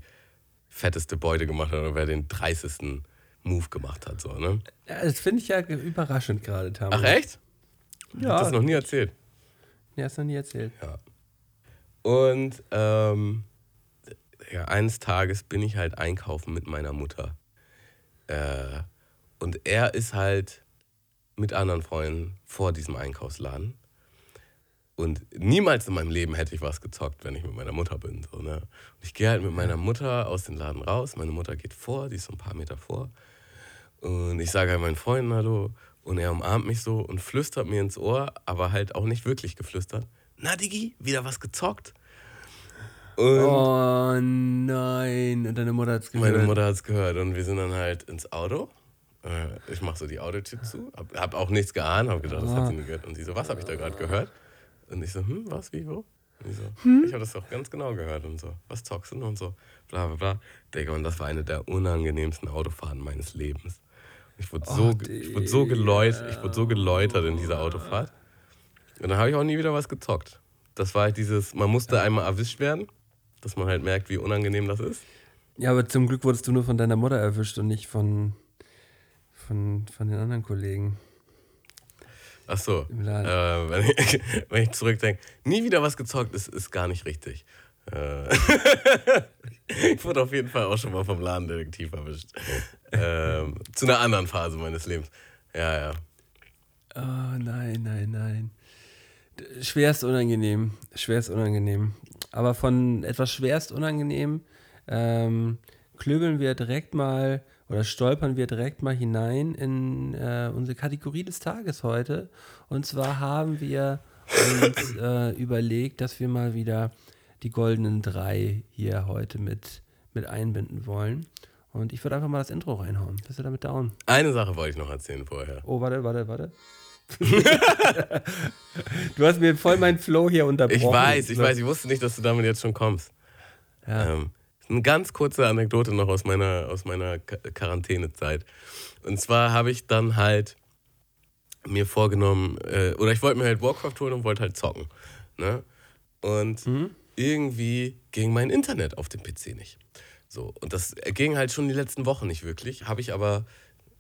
fetteste Beute gemacht hat oder wer den 30. Move gemacht hat. So, ne? das finde ich ja überraschend gerade, Tam. Ach echt? Ja. hab das noch nie erzählt. Ja, hast du noch nie erzählt. Ja. Und ähm, ja, eines Tages bin ich halt einkaufen mit meiner Mutter. Äh, und er ist halt mit anderen Freunden vor diesem Einkaufsladen. Und niemals in meinem Leben hätte ich was gezockt, wenn ich mit meiner Mutter bin. So, ne? Und ich gehe halt mit meiner Mutter aus dem Laden raus. Meine Mutter geht vor, die ist so ein paar Meter vor. Und ich sage halt meinen Freunden Hallo. Und er umarmt mich so und flüstert mir ins Ohr, aber halt auch nicht wirklich geflüstert. Na, Digi, wieder was gezockt? Und Oh nein. Und deine Mutter hat's gehört. meine Mutter hat es gehört und wir sind dann halt ins Auto. Äh, Ich mache so die Autotür zu, hab, hab auch nichts geahnt, hab gedacht, das hat sie nie gehört. Und sie so, was habe ich da gerade gehört? Und ich so, hm, was, wie, wo? Und ich so, ich habe das doch ganz genau gehört und so, was zockst du und so, bla bla bla. Digga, und das war eine der unangenehmsten Autofahrten meines Lebens. Ich wurde so, ge- ich wurde so geläutert, ich wurde so geläutert in dieser Autofahrt. Und dann habe ich auch nie wieder was gezockt. Das war halt dieses, man musste einmal erwischt werden, dass man halt merkt, wie unangenehm das ist. Ja, aber zum Glück wurdest du nur von deiner Mutter erwischt und nicht von, von, von den anderen Kollegen. Ach so. Äh, wenn, ich, wenn ich zurückdenke, nie wieder was gezockt, ist, ist gar nicht richtig. Äh, ich wurde auf jeden Fall auch schon mal vom Ladendetektiv erwischt. Ähm, zu einer anderen Phase meines Lebens. Ja, ja. Oh nein, nein, nein. Schwerst unangenehm. Schwerst unangenehm. Aber von etwas schwerst unangenehm ähm, klügeln wir direkt mal oder stolpern wir direkt mal hinein in äh, unsere Kategorie des Tages heute. Und zwar haben wir uns äh, überlegt, dass wir mal wieder die goldenen drei hier heute mit, mit einbinden wollen. Und ich würde einfach mal das Intro reinhauen. Bist du damit down? Eine Sache wollte ich noch erzählen vorher. Oh, warte, warte, warte. du hast mir voll meinen Flow hier unterbrochen. Ich weiß, ich weiß, ich wusste nicht, dass du damit jetzt schon kommst. Ja. Ähm, eine ganz kurze Anekdote noch aus meiner, aus meiner Qu- Quarantänezeit. Und zwar habe ich dann halt mir vorgenommen, äh, oder ich wollte mir halt Warcraft holen und wollte halt zocken. Ne? Und irgendwie ging mein Internet auf dem PC nicht. So, und das ging halt schon die letzten Wochen nicht wirklich. Habe ich aber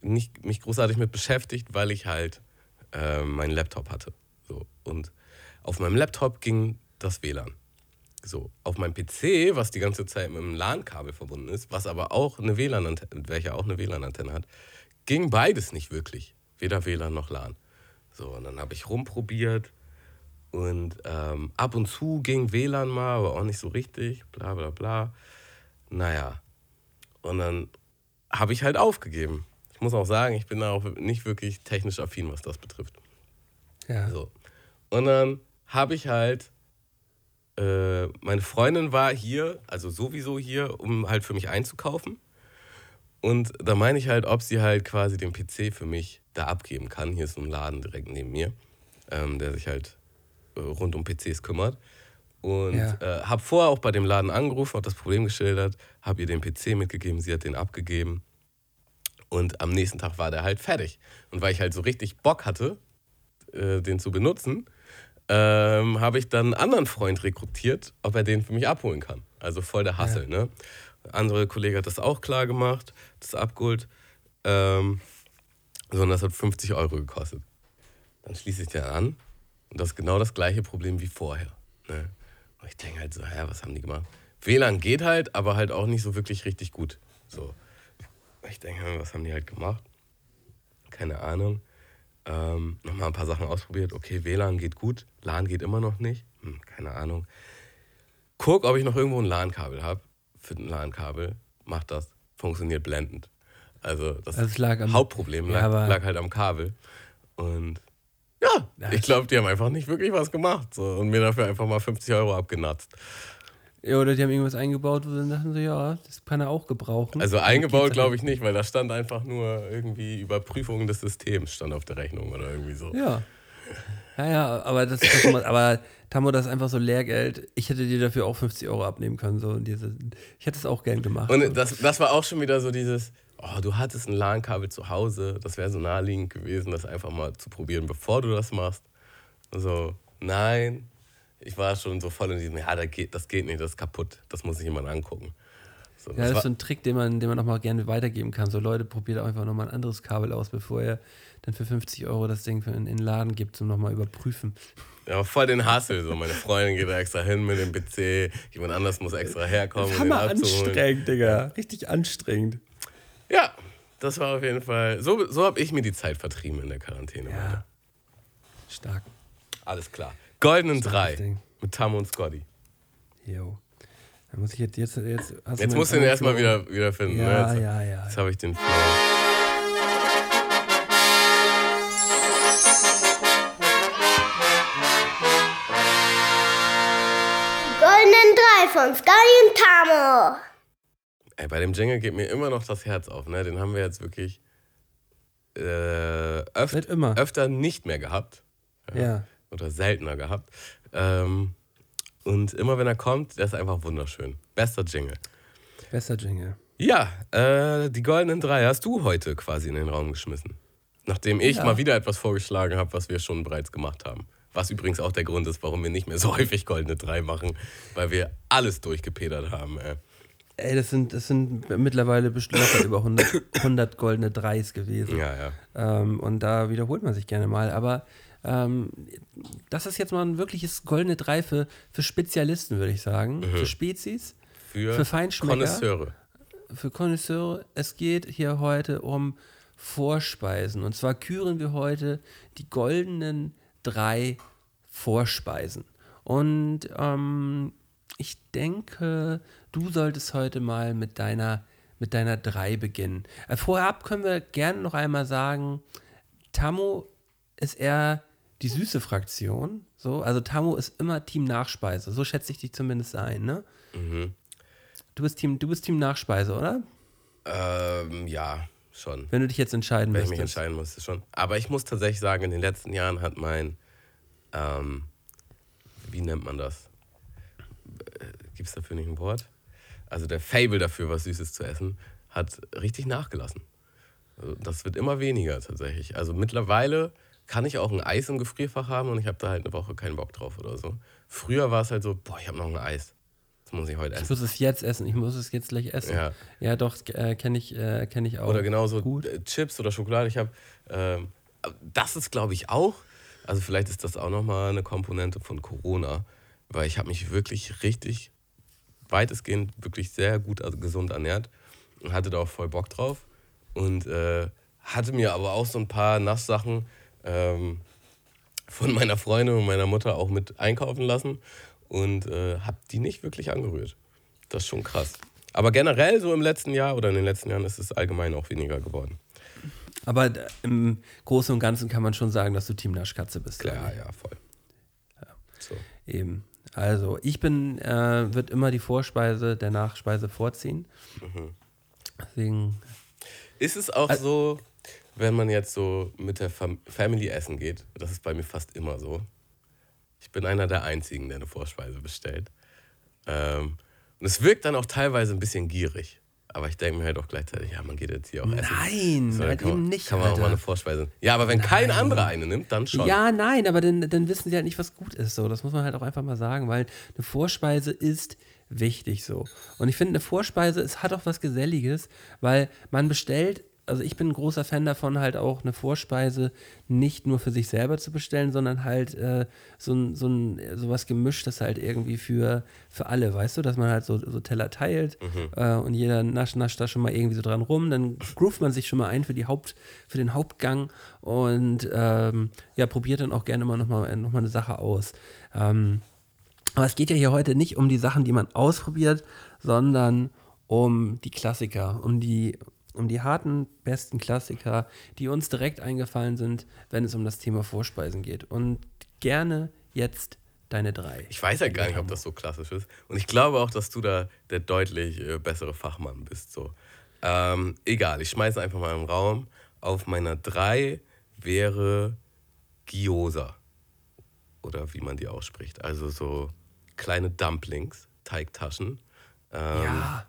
nicht mich großartig mit beschäftigt, weil ich halt äh, meinen Laptop hatte. So, und auf meinem Laptop ging das WLAN. So, auf meinem PC, was die ganze Zeit mit einem LAN-Kabel verbunden ist, was aber auch eine WLAN-Antenne, welcher auch eine WLAN-Antenne hat, ging beides nicht wirklich. Weder WLAN noch LAN. So, und dann habe ich rumprobiert und ähm, ab und zu ging WLAN mal, aber auch nicht so richtig, bla bla bla. Naja, und dann habe ich halt aufgegeben. Ich muss auch sagen, ich bin da auch nicht wirklich technisch affin, was das betrifft. Ja. So. Und dann habe ich halt äh, meine Freundin war hier, also sowieso hier, um halt für mich einzukaufen. Und da meine ich halt, ob sie halt quasi den PC für mich da abgeben kann. Hier ist so ein Laden direkt neben mir, ähm, der sich halt äh, rund um PCs kümmert. Und Ja. äh, habe vorher auch bei dem Laden angerufen, habe das Problem geschildert, habe ihr den PC mitgegeben, sie hat den abgegeben. Und am nächsten Tag war der halt fertig. Und weil ich halt so richtig Bock hatte, äh, den zu benutzen, ähm, habe ich dann einen anderen Freund rekrutiert, ob er den für mich abholen kann. Also voll der Hassel, ne? Der andere Kollege hat das auch klar gemacht, das abgeholt. Ähm, sondern das hat 50 Euro gekostet. Dann schließe ich den an und das ist genau das gleiche Problem wie vorher. Ne? Und ich denke halt so, hä, was haben die gemacht? WLAN geht halt, aber halt auch nicht so wirklich richtig gut. So. Ich denke, was haben die halt gemacht? Keine Ahnung. Ähm, Nochmal ein paar Sachen ausprobiert. Okay, WLAN geht gut, LAN geht immer noch nicht. Hm, keine Ahnung. Guck, ob ich noch irgendwo ein LAN-Kabel habe. Für ein LAN-Kabel. Mach das. Funktioniert blendend. Also das Also lag am- Hauptproblem Ja, lag, aber- lag halt am Kabel. Und ja, Ja, ich glaube, die haben einfach nicht wirklich was gemacht. So, und mir dafür einfach mal 50 Euro abgenatzt. Ja, oder die haben irgendwas eingebaut, wo sie dachten so, ja, das kann er auch gebrauchen. Also Dann eingebaut geht's glaube dann- ich nicht, weil da stand einfach nur irgendwie Überprüfung des Systems stand auf der Rechnung oder irgendwie so. Ja. Ja, ja, aber das ist immer, aber Tammo, das ist einfach so Lehrgeld. Ich hätte dir dafür auch 50 Euro abnehmen können. So, und diese, ich hätte es auch gern gemacht. Und das, das war auch schon wieder so dieses, oh, du hattest ein LAN-Kabel zu Hause, das wäre so naheliegend gewesen, das einfach mal zu probieren, bevor du das machst. So, nein, ich war schon so voll in diesem, ja, das geht, das geht nicht, das ist kaputt, das muss sich jemand angucken. So, ja, das das ist so ein Trick, den man, den man auch mal gerne weitergeben kann. So, Leute, probiert einfach nochmal ein anderes Kabel aus, bevor ihr dann für 50 Euro das Ding für in, in den Laden gibt, zum nochmal überprüfen. Ja, voll den Hassel. So, meine Freundin geht da extra hin mit dem PC, jemand anders muss extra herkommen, um Hammer abzuholen. anstrengend, Digga. Richtig anstrengend. Ja, das war auf jeden Fall. So, so habe ich mir die Zeit vertrieben in der Quarantäne. Ja. Stark. Alles klar. Goldenen drei mit Tam und Scotty. Jo. Dann muss ich jetzt, jetzt, jetzt, hast Jetzt musst du ihn einen erstmal wieder, wieder finden. ne? Ja, Jetzt, ja, ja. Jetzt habe ich den Flow. Goldenen Drei von Scully und Tamo. Ey, bei dem Jingle geht mir immer noch das Herz auf. Ne? Den haben wir jetzt wirklich äh, öf öfter nicht mehr gehabt. Ja. Oder seltener gehabt. Ähm, und immer wenn er kommt, der ist einfach wunderschön. Bester Jingle. Besser Jingle. Ja, äh, die goldenen drei hast du heute quasi in den Raum geschmissen. Nachdem ich Ja. mal wieder etwas vorgeschlagen habe, was wir schon bereits gemacht haben. Was übrigens auch der Grund ist, warum wir nicht mehr so häufig goldene drei machen, weil wir alles durchgepedert haben. Ey. Ey, das sind, das sind mittlerweile bestimmt über 100, 100 goldene Dreis gewesen. Ja, ja. Ähm, und da wiederholt man sich gerne mal. Aber ähm, das ist jetzt mal ein wirkliches goldene Drei für, für Spezialisten, würde ich sagen. Mhm. Für Spezies, Für, Für Feinschmecker? Connoisseure. für Connoisseure. Es geht hier heute um Vorspeisen. Und zwar küren wir heute die goldenen drei Vorspeisen. Und ähm, ich denke, du solltest heute mal mit deiner, mit deiner drei beginnen. Äh, vorab können wir gerne noch einmal sagen, Tammo ist eher die süße Fraktion. So, also Tammo ist immer Team Nachspeise. So schätze ich dich zumindest ein, ne? Mhm. Du bist Team, du bist Team Nachspeise, oder? Ähm, ja, schon. Wenn du dich jetzt entscheiden Wenn ich mich müsstest. entscheiden musste, schon. Aber ich muss tatsächlich sagen, in den letzten Jahren hat mein, ähm, wie nennt man das? Gibt es dafür nicht ein Wort? Also der Fable dafür, was Süßes zu essen, hat richtig nachgelassen. Also das wird immer weniger tatsächlich. Also mittlerweile kann ich auch ein Eis im Gefrierfach haben und ich habe da halt eine Woche keinen Bock drauf oder so. Früher war es halt so, boah, ich habe noch ein Eis. Das muss ich heute Ich essen. muss es jetzt essen, ich muss es jetzt gleich essen. Ja. Ja, doch, äh, kenne ich, äh, kenn ich auch. Oder genauso Gut. äh, Chips oder Schokolade. Ich habe, ähm, das ist glaube ich auch, also vielleicht ist das auch nochmal eine Komponente von Corona, weil ich habe mich wirklich richtig, weitestgehend wirklich sehr gut, also gesund ernährt und hatte da auch voll Bock drauf und äh, hatte mir aber auch so ein paar Nasssachen ähm, von meiner Freundin und meiner Mutter auch mit einkaufen lassen und äh, habe die nicht wirklich angerührt. Das ist schon krass. Aber generell so im letzten Jahr oder in den letzten Jahren ist es allgemein auch weniger geworden. Aber äh, im Großen und Ganzen kann man schon sagen, dass du Team Naschkatze bist. Klar, ja, voll. So. Eben. Also, ich bin, äh, wird immer die Vorspeise der Nachspeise vorziehen. Deswegen, Ist es auch so, wenn man jetzt so mit der Fam Family essen geht, das ist bei mir fast immer so. Ich bin einer der einzigen, der eine Vorspeise bestellt. Ähm, und es wirkt dann auch teilweise ein bisschen gierig. Aber ich denke mir halt auch gleichzeitig, ja, man geht jetzt hier auch essen. Nein, So, halt kann man, eben nicht, Kann man auch Alter. mal eine Vorspeise. Ja, aber wenn kein anderer eine nimmt, dann schon. Ja, nein, aber dann, dann wissen sie halt nicht, was gut ist. So. Das muss man halt auch einfach mal sagen, weil eine Vorspeise ist wichtig so. Und ich finde, eine Vorspeise, es hat auch was Geselliges, weil man bestellt, also ich bin ein großer Fan davon, halt auch eine Vorspeise nicht nur für sich selber zu bestellen, sondern halt äh, so, ein, so, ein, so was Gemischtes halt irgendwie für, für alle, weißt du, dass man halt so, so Teller teilt äh, und jeder nascht, nascht da schon mal irgendwie so dran rum, dann groovt man sich schon mal ein für, die Haupt, für den Hauptgang und ähm, ja, probiert dann auch gerne mal nochmal noch mal eine Sache aus. Ähm, aber es geht ja hier heute nicht um die Sachen, die man ausprobiert, sondern um die Klassiker, um die, um die harten, besten Klassiker, die uns direkt eingefallen sind, wenn es um das Thema Vorspeisen geht. Und gerne jetzt deine drei. Ich weiß ja gar nicht, ob das so klassisch ist. Und ich glaube auch, dass du da der deutlich äh, bessere Fachmann bist. So. Ähm, egal, ich schmeiße einfach mal im Raum. Auf meiner 3 wäre Gyoza. Oder wie man die ausspricht. Also so kleine Dumplings, Teigtaschen. Ähm, Ja.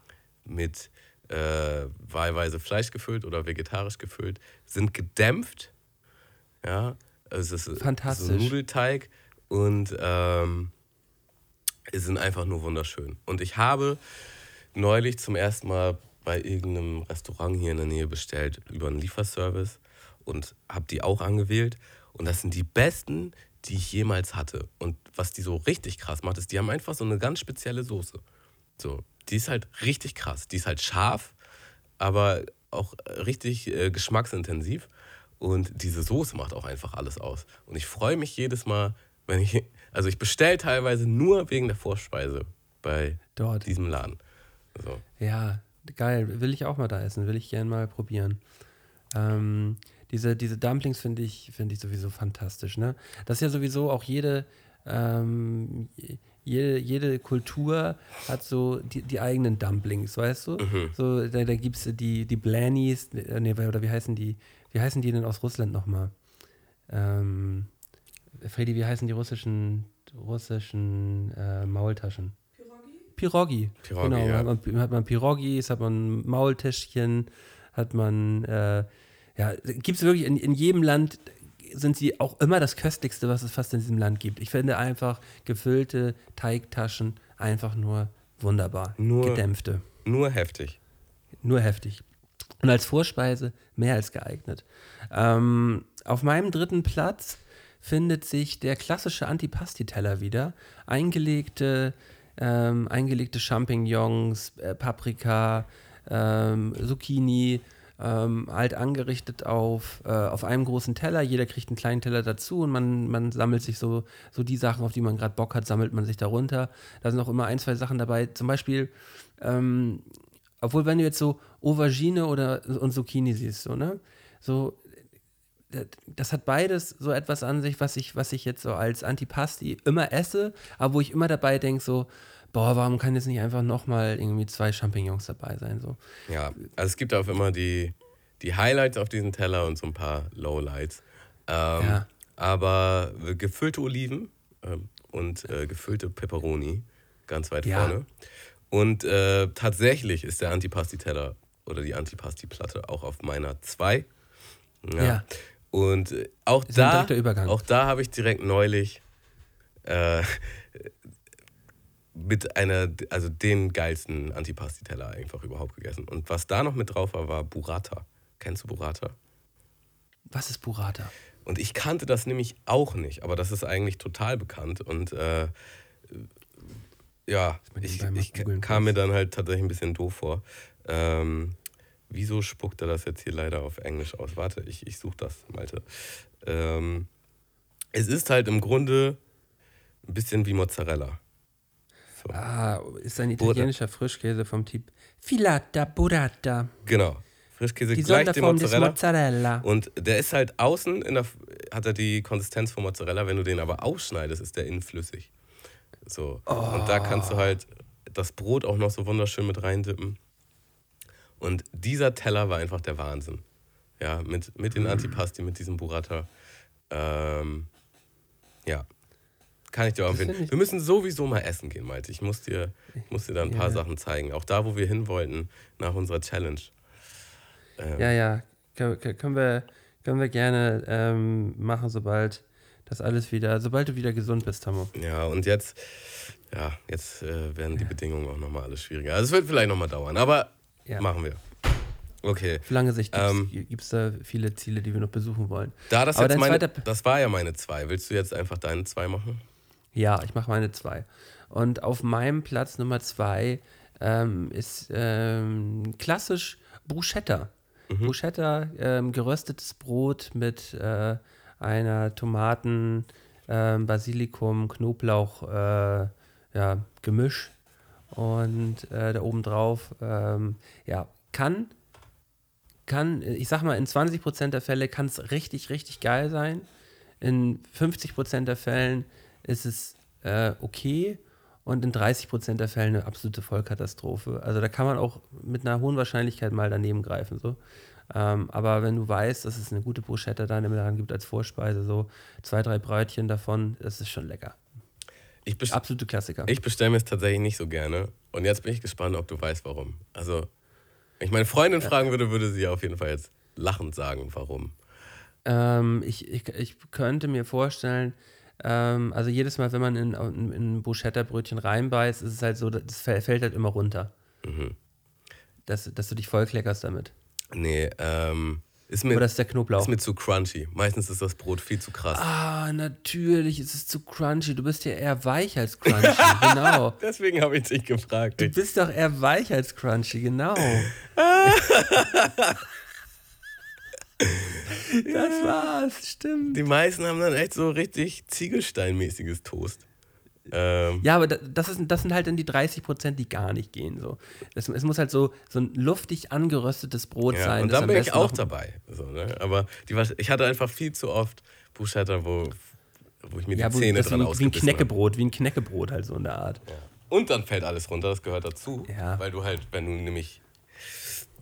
Mit äh, wahlweise Fleisch gefüllt oder vegetarisch gefüllt. Sind gedämpft. Ja. Es ist Fantastisch. So ein Nudelteig. Und ähm, sind einfach nur wunderschön. Und ich habe neulich zum ersten Mal bei irgendeinem Restaurant hier in der Nähe bestellt über einen Lieferservice und habe die auch angewählt. Und das sind die besten, die ich jemals hatte. Und was die so richtig krass macht, ist, die haben einfach so eine ganz spezielle Soße. So, die ist halt richtig krass. Die ist halt scharf, aber auch richtig äh, geschmacksintensiv. Und diese Soße macht auch einfach alles aus. Und ich freue mich jedes Mal, wenn ich. Also ich bestelle teilweise nur wegen der Vorspeise bei Dort. diesem Laden. So. Ja, geil. Will ich auch mal da essen. Will ich gerne mal probieren. Ähm, diese, diese Dumplings finde ich, find ich sowieso fantastisch. Ne? Das ist ja sowieso auch jede, ähm, jede, jede Kultur hat so die, die eigenen Dumplings, weißt du? So, da, da gibt es die, die Blannies, äh, nee, oder wie heißen die, wie heißen die denn aus Russland nochmal? Ähm, Freddy, wie heißen die russischen, russischen äh, Maultaschen? Pirogi. Pirogi, genau, ja. hat, man, hat man Pirogis, hat man Maultäschchen, hat man, äh, ja, gibt es wirklich in, in jedem Land sind sie auch immer das Köstlichste, was es fast in diesem Land gibt. Ich finde einfach gefüllte Teigtaschen einfach nur wunderbar. Nur- Gedämpfte. Nur heftig. Nur heftig. Und als Vorspeise mehr als geeignet. Ähm, auf meinem dritten Platz findet sich der klassische Antipasti-Teller wieder. Eingelegte, ähm, eingelegte Champignons, äh, Paprika, ähm, Zucchini, ähm, halt angerichtet auf, äh, auf einem großen Teller. Jeder kriegt einen kleinen Teller dazu und man, man sammelt sich so, so die Sachen, auf die man gerade Bock hat, sammelt man sich darunter. Da sind auch immer ein, zwei Sachen dabei. Zum Beispiel ähm, obwohl, wenn du jetzt so Aubergine oder und Zucchini siehst, so, ne? So, das- hat beides so etwas an sich, was ich, was ich jetzt so als Antipasti immer esse, aber wo ich immer dabei denke, so, boah, warum kann jetzt nicht einfach nochmal irgendwie zwei Champignons dabei sein? So. Ja, also es gibt auch immer die, die Highlights auf diesem Teller und so ein paar Lowlights. Ähm, Ja. Aber äh, gefüllte Oliven ähm, und äh, gefüllte Peperoni ganz weit Ja. vorne. Und äh, tatsächlich ist der Antipasti-Teller oder die Antipasti-Platte auch auf meiner 2. Ja. Und äh, auch Ist da, auch da habe ich direkt neulich äh, mit einer, also den geilsten Antipasti-Teller einfach überhaupt gegessen. Und was da noch mit drauf war, war Burrata. Kennst du Burrata? Was ist Burrata? Und ich kannte das nämlich auch nicht, aber das ist eigentlich total bekannt. Und äh, ja, ich, ich kam mir dann halt tatsächlich ein bisschen doof vor. Ähm, wieso spuckt er das jetzt hier leider auf Englisch aus? Warte, ich, ich suche das, Malte. Ähm, es ist halt im Grunde ein bisschen wie Mozzarella. So. Ah, ist ein italienischer Frischkäse vom Typ Filata Burrata. Genau. Frischkäse Die gleich dem Mozzarella. Mozzarella. Und der ist halt außen, in der, hat er die Konsistenz von Mozzarella. Wenn du den aber ausschneidest, ist der innen flüssig. So. Und da kannst du halt das Brot auch noch so wunderschön mit reindippen. Und dieser Teller war einfach der Wahnsinn. Ja, mit, mit den Antipasti, mit diesem Burrata. Ähm, ja. Kann ich dir auch empfehlen. Wir müssen sowieso mal essen gehen, Malte. Ich muss dir, ich muss dir da ein paar Ja. Sachen zeigen. Auch da, wo wir hin wollten, nach unserer Challenge. Ähm, Ja, ja, können, können, wir, können wir gerne ähm, machen, sobald das alles wieder, sobald du wieder gesund bist, Tammo. Ja, und jetzt, ja, jetzt äh, werden die Bedingungen auch nochmal alles schwieriger. Also es wird vielleicht nochmal dauern, aber Ja. machen wir. Okay. Auf lange Sicht Ähm, gibt es da viele Ziele, die wir noch besuchen wollen. Da das Aber jetzt dein meine, das war ja meine zwei. Willst du jetzt einfach deine zwei machen? Ja, ich mache meine zwei. Und auf meinem Platz Nummer zwei ähm, ist ähm, klassisch Bruschetta. Bruschetta, ähm, geröstetes Brot mit äh, einer Tomaten, ähm, Basilikum, Knoblauch, äh, ja, Gemisch. Und äh, da oben drauf, ähm, ja, kann, kann, ich sag mal, in 20% der Fälle kann es richtig, richtig geil sein. In 50% der Fällen ist es äh, okay und in 30% der Fälle eine absolute Vollkatastrophe. Also da kann man auch mit einer hohen Wahrscheinlichkeit mal daneben greifen. So. Ähm, aber wenn du weißt, dass es eine gute Bruschetta da im Laden gibt als Vorspeise, so zwei, drei Brötchen davon, das ist schon lecker. Ich, Absolute Klassiker. ich bestelle mir es tatsächlich nicht so gerne. Und jetzt bin ich gespannt, ob du weißt, warum. Also, wenn ich meine Freundin fragen würde, würde sie auf jeden Fall jetzt lachend sagen, warum. Ähm, ich, ich, ich könnte mir vorstellen, ähm, also jedes Mal, wenn man in, in, in ein Bruschetta-Brötchen reinbeißt, ist es halt so, das fäll- fällt halt immer runter. Mhm. Dass, dass du dich vollkleckerst damit. Nee, ähm, ist mir, Oder ist der Knoblauch? ist mir zu crunchy. Meistens ist das Brot viel zu krass. ah, natürlich, es ist zu crunchy. Du bist ja eher weich als crunchy, genau. Deswegen habe ich dich gefragt. Du bist doch eher weich als crunchy, genau. das war's, stimmt. Die meisten haben dann echt so richtig Ziegelsteinmäßiges Toast. Ähm, Ja, aber da- das, ist, das sind halt dann die 30 Prozent, die gar nicht gehen. So. Das, es muss halt so, so ein luftig angeröstetes Brot ja, sein. und da bin ich auch dabei. So, ne? Aber die, ich hatte einfach viel zu oft Bruschetta, wo, wo ich mir Ja, die Zähne dran wie, wie ein ausgebissen habe. Knäckebrot, wie ein Knäckebrot halt so in der Art. Und dann fällt alles runter, das gehört dazu. Ja. Weil du halt, wenn du nämlich,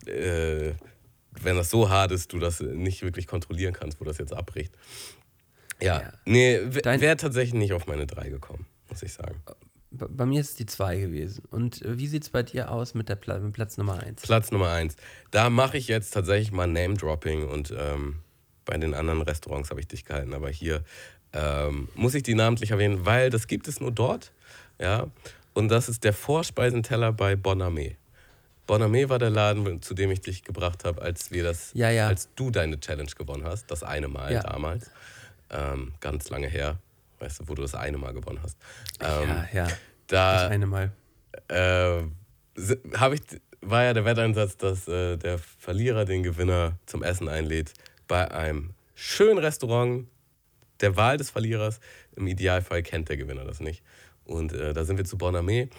äh, wenn das so hart ist, du das nicht wirklich kontrollieren kannst, wo das jetzt abbricht. Ja, Ja. nee, wäre tatsächlich nicht auf meine drei gekommen, muss ich sagen. Bei, bei mir ist es die 2 gewesen. Und äh, wie sieht es bei dir aus mit, der Pla mit Platz Nummer 1? Platz Nummer eins. Da mache ich jetzt tatsächlich mal Name-Dropping und ähm, bei den anderen Restaurants habe ich dich gehalten, aber hier ähm, muss ich die namentlich erwähnen, weil das gibt es nur dort. Ja, und das ist der Vorspeisenteller bei Bonamé. Bonamé war der Laden, zu dem ich dich gebracht habe, als wir das, Ja, ja. als du deine Challenge gewonnen hast, das eine Mal Ja. damals, ähm, ganz lange her, weißt du, wo du das eine Mal gewonnen hast. Ähm, ja, ja. da, Das eine Mal. äh, ich, war ja der Wetteinsatz, dass äh, der Verlierer den Gewinner zum Essen einlädt bei einem schönen Restaurant der Wahl des Verlierers. Im Idealfall kennt der Gewinner das nicht. Und äh, da sind wir zu Bonamé.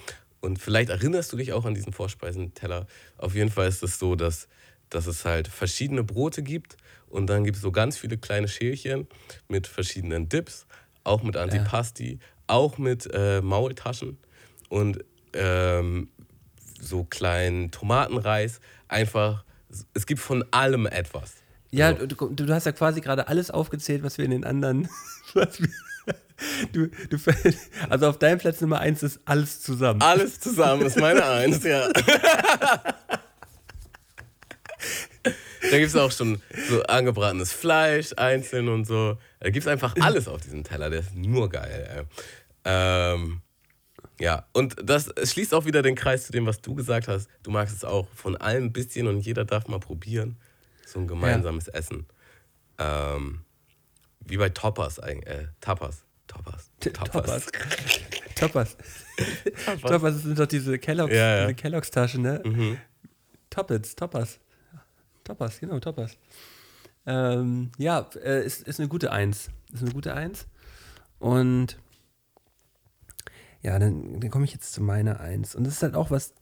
Und vielleicht erinnerst du dich auch an diesen Vorspeisenteller. Auf jeden Fall ist es so, dass, dass es halt verschiedene Brote gibt und dann gibt es so ganz viele kleine Schälchen mit verschiedenen Dips, auch mit Antipasti, auch mit äh, Maultaschen und ähm, so kleinen Tomatenreis. Einfach, es gibt von allem etwas. Ja, So. du, du, du hast ja quasi gerade alles aufgezählt, was wir in den anderen. Was wir, du, du, also auf deinem Platz Nummer 1 ist alles zusammen. Alles zusammen ist meine Eins, ja. Da gibt es auch schon so angebratenes Fleisch einzeln und so. Da gibt es einfach alles auf diesem Teller. Der ist nur geil. Ähm, ja, und das schließt auch wieder den Kreis zu dem, was du gesagt hast. Du magst es auch von allem ein bisschen und jeder darf mal probieren. So ein gemeinsames Essen. Ähm, wie bei Toppers eigentlich. Äh, Tapas. Toppers. Toppers. Toppers. Toppers sind doch diese Kellogg's, Ja, ja. diese Kellogg's Tasche, ne? Mhm. Toppets, Toppers. Toppers, genau, Toppers. Ähm, ja, äh, ist, ist eine gute Eins. Ist eine gute Eins. Und ja, dann, dann komme ich jetzt zu meiner Eins. Und das ist halt auch was,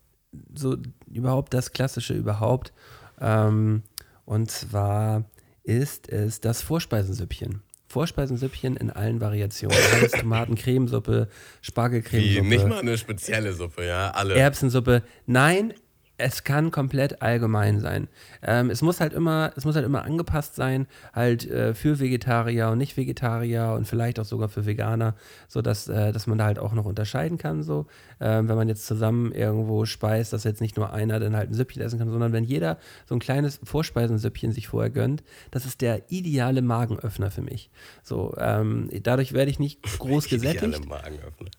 so überhaupt das Klassische überhaupt. Ähm, und zwar ist es das Vorspeisensüppchen Vorspeisensüppchen in allen Variationen. Alles Tomaten, Cremesuppe, Wie, Spargelcremesuppe. nicht mal eine spezielle Suppe, ja, alle. Erbsensuppe. Nein, es kann komplett allgemein sein. Ähm, es muss halt immer, es muss halt immer angepasst sein, halt äh, für Vegetarier und Nicht-Vegetarier und vielleicht auch sogar für Veganer, so dass, äh, dass man da halt auch noch unterscheiden kann. So, ähm, wenn man jetzt zusammen irgendwo speist, dass jetzt nicht nur einer dann halt ein Süppchen essen kann, sondern wenn jeder so ein kleines Vorspeisensüppchen sich vorher gönnt, das ist der ideale Magenöffner für mich. So, ähm, dadurch werde ich nicht groß gesättigt. Magen öffnen.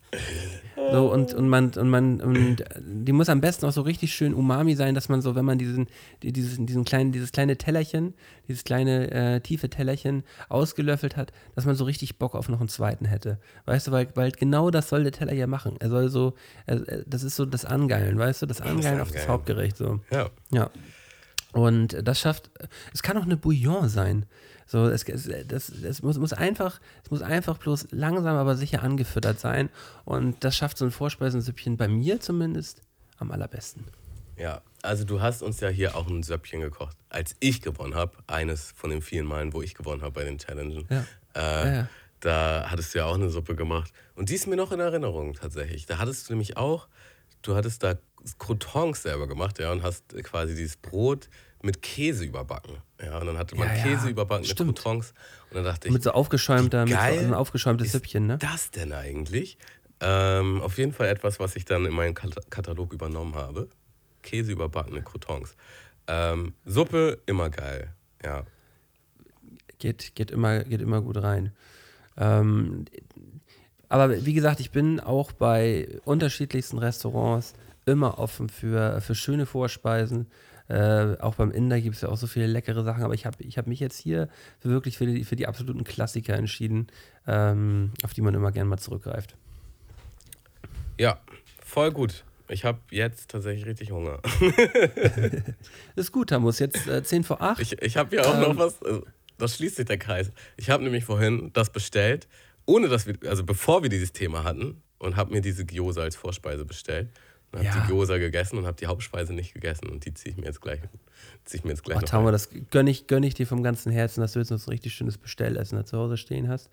So, und, und man, und man, und die muss am besten auch so richtig schön umami sein, dass man so, wenn man diesen, die- diesen, diesen kleinen, dieses kleine Tellerchen, dieses kleine äh, tiefe Tellerchen ausgelöffelt hat, dass man so richtig Bock auf noch einen zweiten hätte. Weißt du, weil, weil genau das soll der Teller ja machen. Er soll so, er, das ist so das Angeilen, weißt du, das Angeilen auf das. Hauptgericht. So. Ja. Ja. Und das schafft, es kann auch eine Bouillon sein. So, es, es, das, es muss, muss einfach, es muss einfach bloß langsam, aber sicher angefüttert sein. Und das schafft so ein Vorspeisensüppchen bei mir zumindest am allerbesten. Ja, also du hast uns ja hier auch ein Söppchen gekocht, als ich gewonnen habe. Eines von den vielen Malen, wo ich gewonnen habe bei den Challengen. Ja. Äh, Ja, ja. Da hattest du ja auch eine Suppe gemacht. Und die ist mir noch in Erinnerung tatsächlich. Da hattest du nämlich auch, du hattest da Croutons selber gemacht, ja, und hast quasi dieses Brot mit Käse überbacken. Ja, und dann hatte man Ja, ja, Käse überbacken stimmt. mit Croutons. Und dann dachte ich, Mit so aufgeschäumter, mit so ein aufgeschäumtes Süppchen, ne? das denn eigentlich? Ähm, auf jeden Fall etwas, was ich dann in meinen Kat Katalog übernommen habe. Käse überbackene Croutons. Ähm, Suppe, immer geil. Ja. Geht, geht, immer, geht immer gut rein. Ähm, aber wie gesagt, ich bin auch bei unterschiedlichsten Restaurants immer offen für, für schöne Vorspeisen. Äh, auch beim Inder gibt es ja auch so viele leckere Sachen, aber ich habe ich hab mich jetzt hier für wirklich für die, für die absoluten Klassiker entschieden, ähm, auf die man immer gern mal zurückgreift. Ja, voll gut. Ich habe jetzt tatsächlich richtig Hunger. Ist gut, Tamus. Jetzt äh, 10 vor 8. Ich, ich habe hier auch Ähm. noch was, äh, das schließt sich der Kreis. Ich habe nämlich vorhin das bestellt, ohne dass wir, also bevor wir dieses Thema hatten, und habe mir diese Gyoza als Vorspeise bestellt. Und habe Ja. die Gyoza gegessen und habe die Hauptspeise nicht gegessen. Und die ziehe ich mir jetzt gleich, ziehe ich mir jetzt gleich Oh, rein. das gönne ich, gönn ich dir vom ganzen Herzen, dass du jetzt noch so ein richtig schönes Bestellessen da zu Hause stehen hast.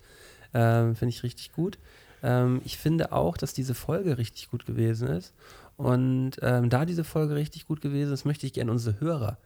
Ähm, finde ich richtig gut. Ähm, ich finde auch, dass diese Folge richtig gut gewesen ist. Und ähm, da diese Folge richtig gut gewesen ist, möchte ich gerne unsere Hörer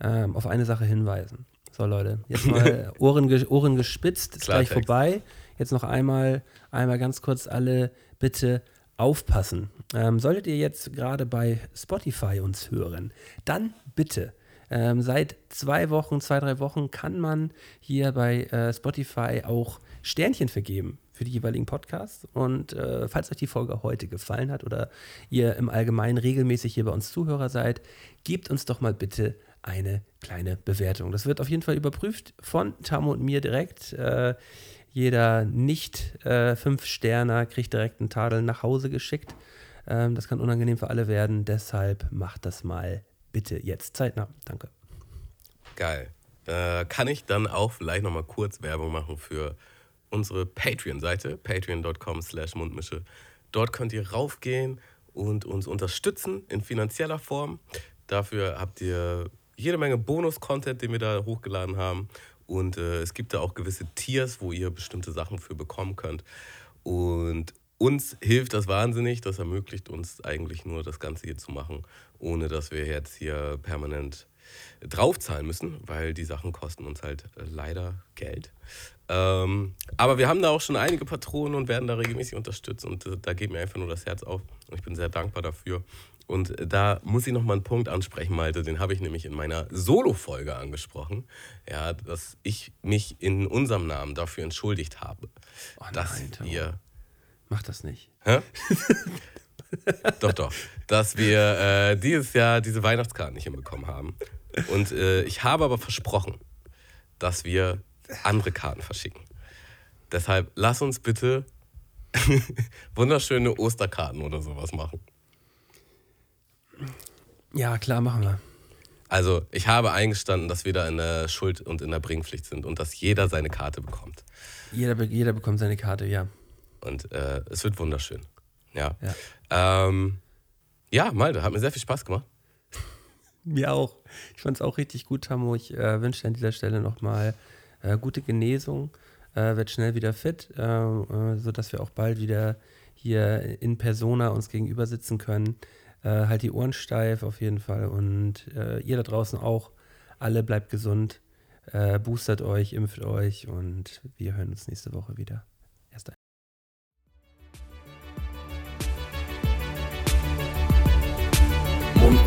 ähm, auf eine Sache hinweisen. So, Leute, jetzt mal Ohren, ge Ohren gespitzt, ist gleich Klartext. vorbei. Jetzt noch einmal, einmal ganz kurz alle bitte aufpassen. Ähm, solltet ihr jetzt gerade bei Spotify uns hören, dann bitte. Ähm, seit zwei Wochen, zwei, drei Wochen kann man hier bei äh, Spotify auch Sternchen vergeben für die jeweiligen Podcasts. Und äh, falls euch die Folge heute gefallen hat oder ihr im Allgemeinen regelmäßig hier bei uns Zuhörer seid, gebt uns doch mal bitte eine kleine Bewertung. Das wird auf jeden Fall überprüft von Tamo und mir direkt. Äh, jeder Nicht-Fünf-Sterner kriegt direkt einen Tadel nach Hause geschickt. Ähm, das kann unangenehm für alle werden. Deshalb macht das mal bitte jetzt zeitnah. Danke. Geil. Äh, kann ich dann auch vielleicht nochmal kurz Werbung machen für unsere Patreon-Seite, patreon.com slash mundmische. Dort könnt ihr raufgehen und uns unterstützen in finanzieller Form. Dafür habt ihr jede Menge Bonus-Content, den wir da hochgeladen haben. Und äh, es gibt da auch gewisse Tiers, wo ihr bestimmte Sachen für bekommen könnt. Und uns hilft das wahnsinnig. Das ermöglicht uns eigentlich nur, das Ganze hier zu machen, ohne dass wir jetzt hier permanent draufzahlen müssen, weil die Sachen kosten uns halt äh, leider Geld. Ähm, aber wir haben da auch schon einige Patronen und werden da regelmäßig unterstützt und äh, da geht mir einfach nur das Herz auf und ich bin sehr dankbar dafür. Und äh, da muss ich nochmal einen Punkt ansprechen, Malte, den habe ich nämlich in meiner Solo-Folge angesprochen, ja, dass ich mich in unserem Namen dafür entschuldigt habe, Oh dass nein, Tamo. wir Mach das nicht. Hä? doch, doch. Dass wir äh, dieses Jahr diese Weihnachtskarten nicht hinbekommen haben. Und äh, ich habe aber versprochen, dass wir andere Karten verschicken. Deshalb lass uns bitte wunderschöne Osterkarten oder sowas machen. Ja, klar, machen wir. Also, ich habe eingestanden, dass wir da in der Schuld und in der Bringpflicht sind und dass jeder seine Karte bekommt. Jeder, jeder bekommt seine Karte, ja. Und äh, es wird wunderschön. Ja. Ja. Ähm, ja, Malte, hat mir sehr viel Spaß gemacht. Mir auch. Ich fand es auch richtig gut, Tamo. Ich äh, wünsche dir an dieser Stelle nochmal äh, gute Genesung. äh, wird schnell wieder fit, äh, äh, sodass wir auch bald wieder hier in Persona uns gegenüber sitzen können. Äh, halt die Ohren steif auf jeden Fall und äh, ihr da draußen auch. Alle bleibt gesund, boostert euch, impft euch und wir hören uns nächste Woche wieder. Erst ein.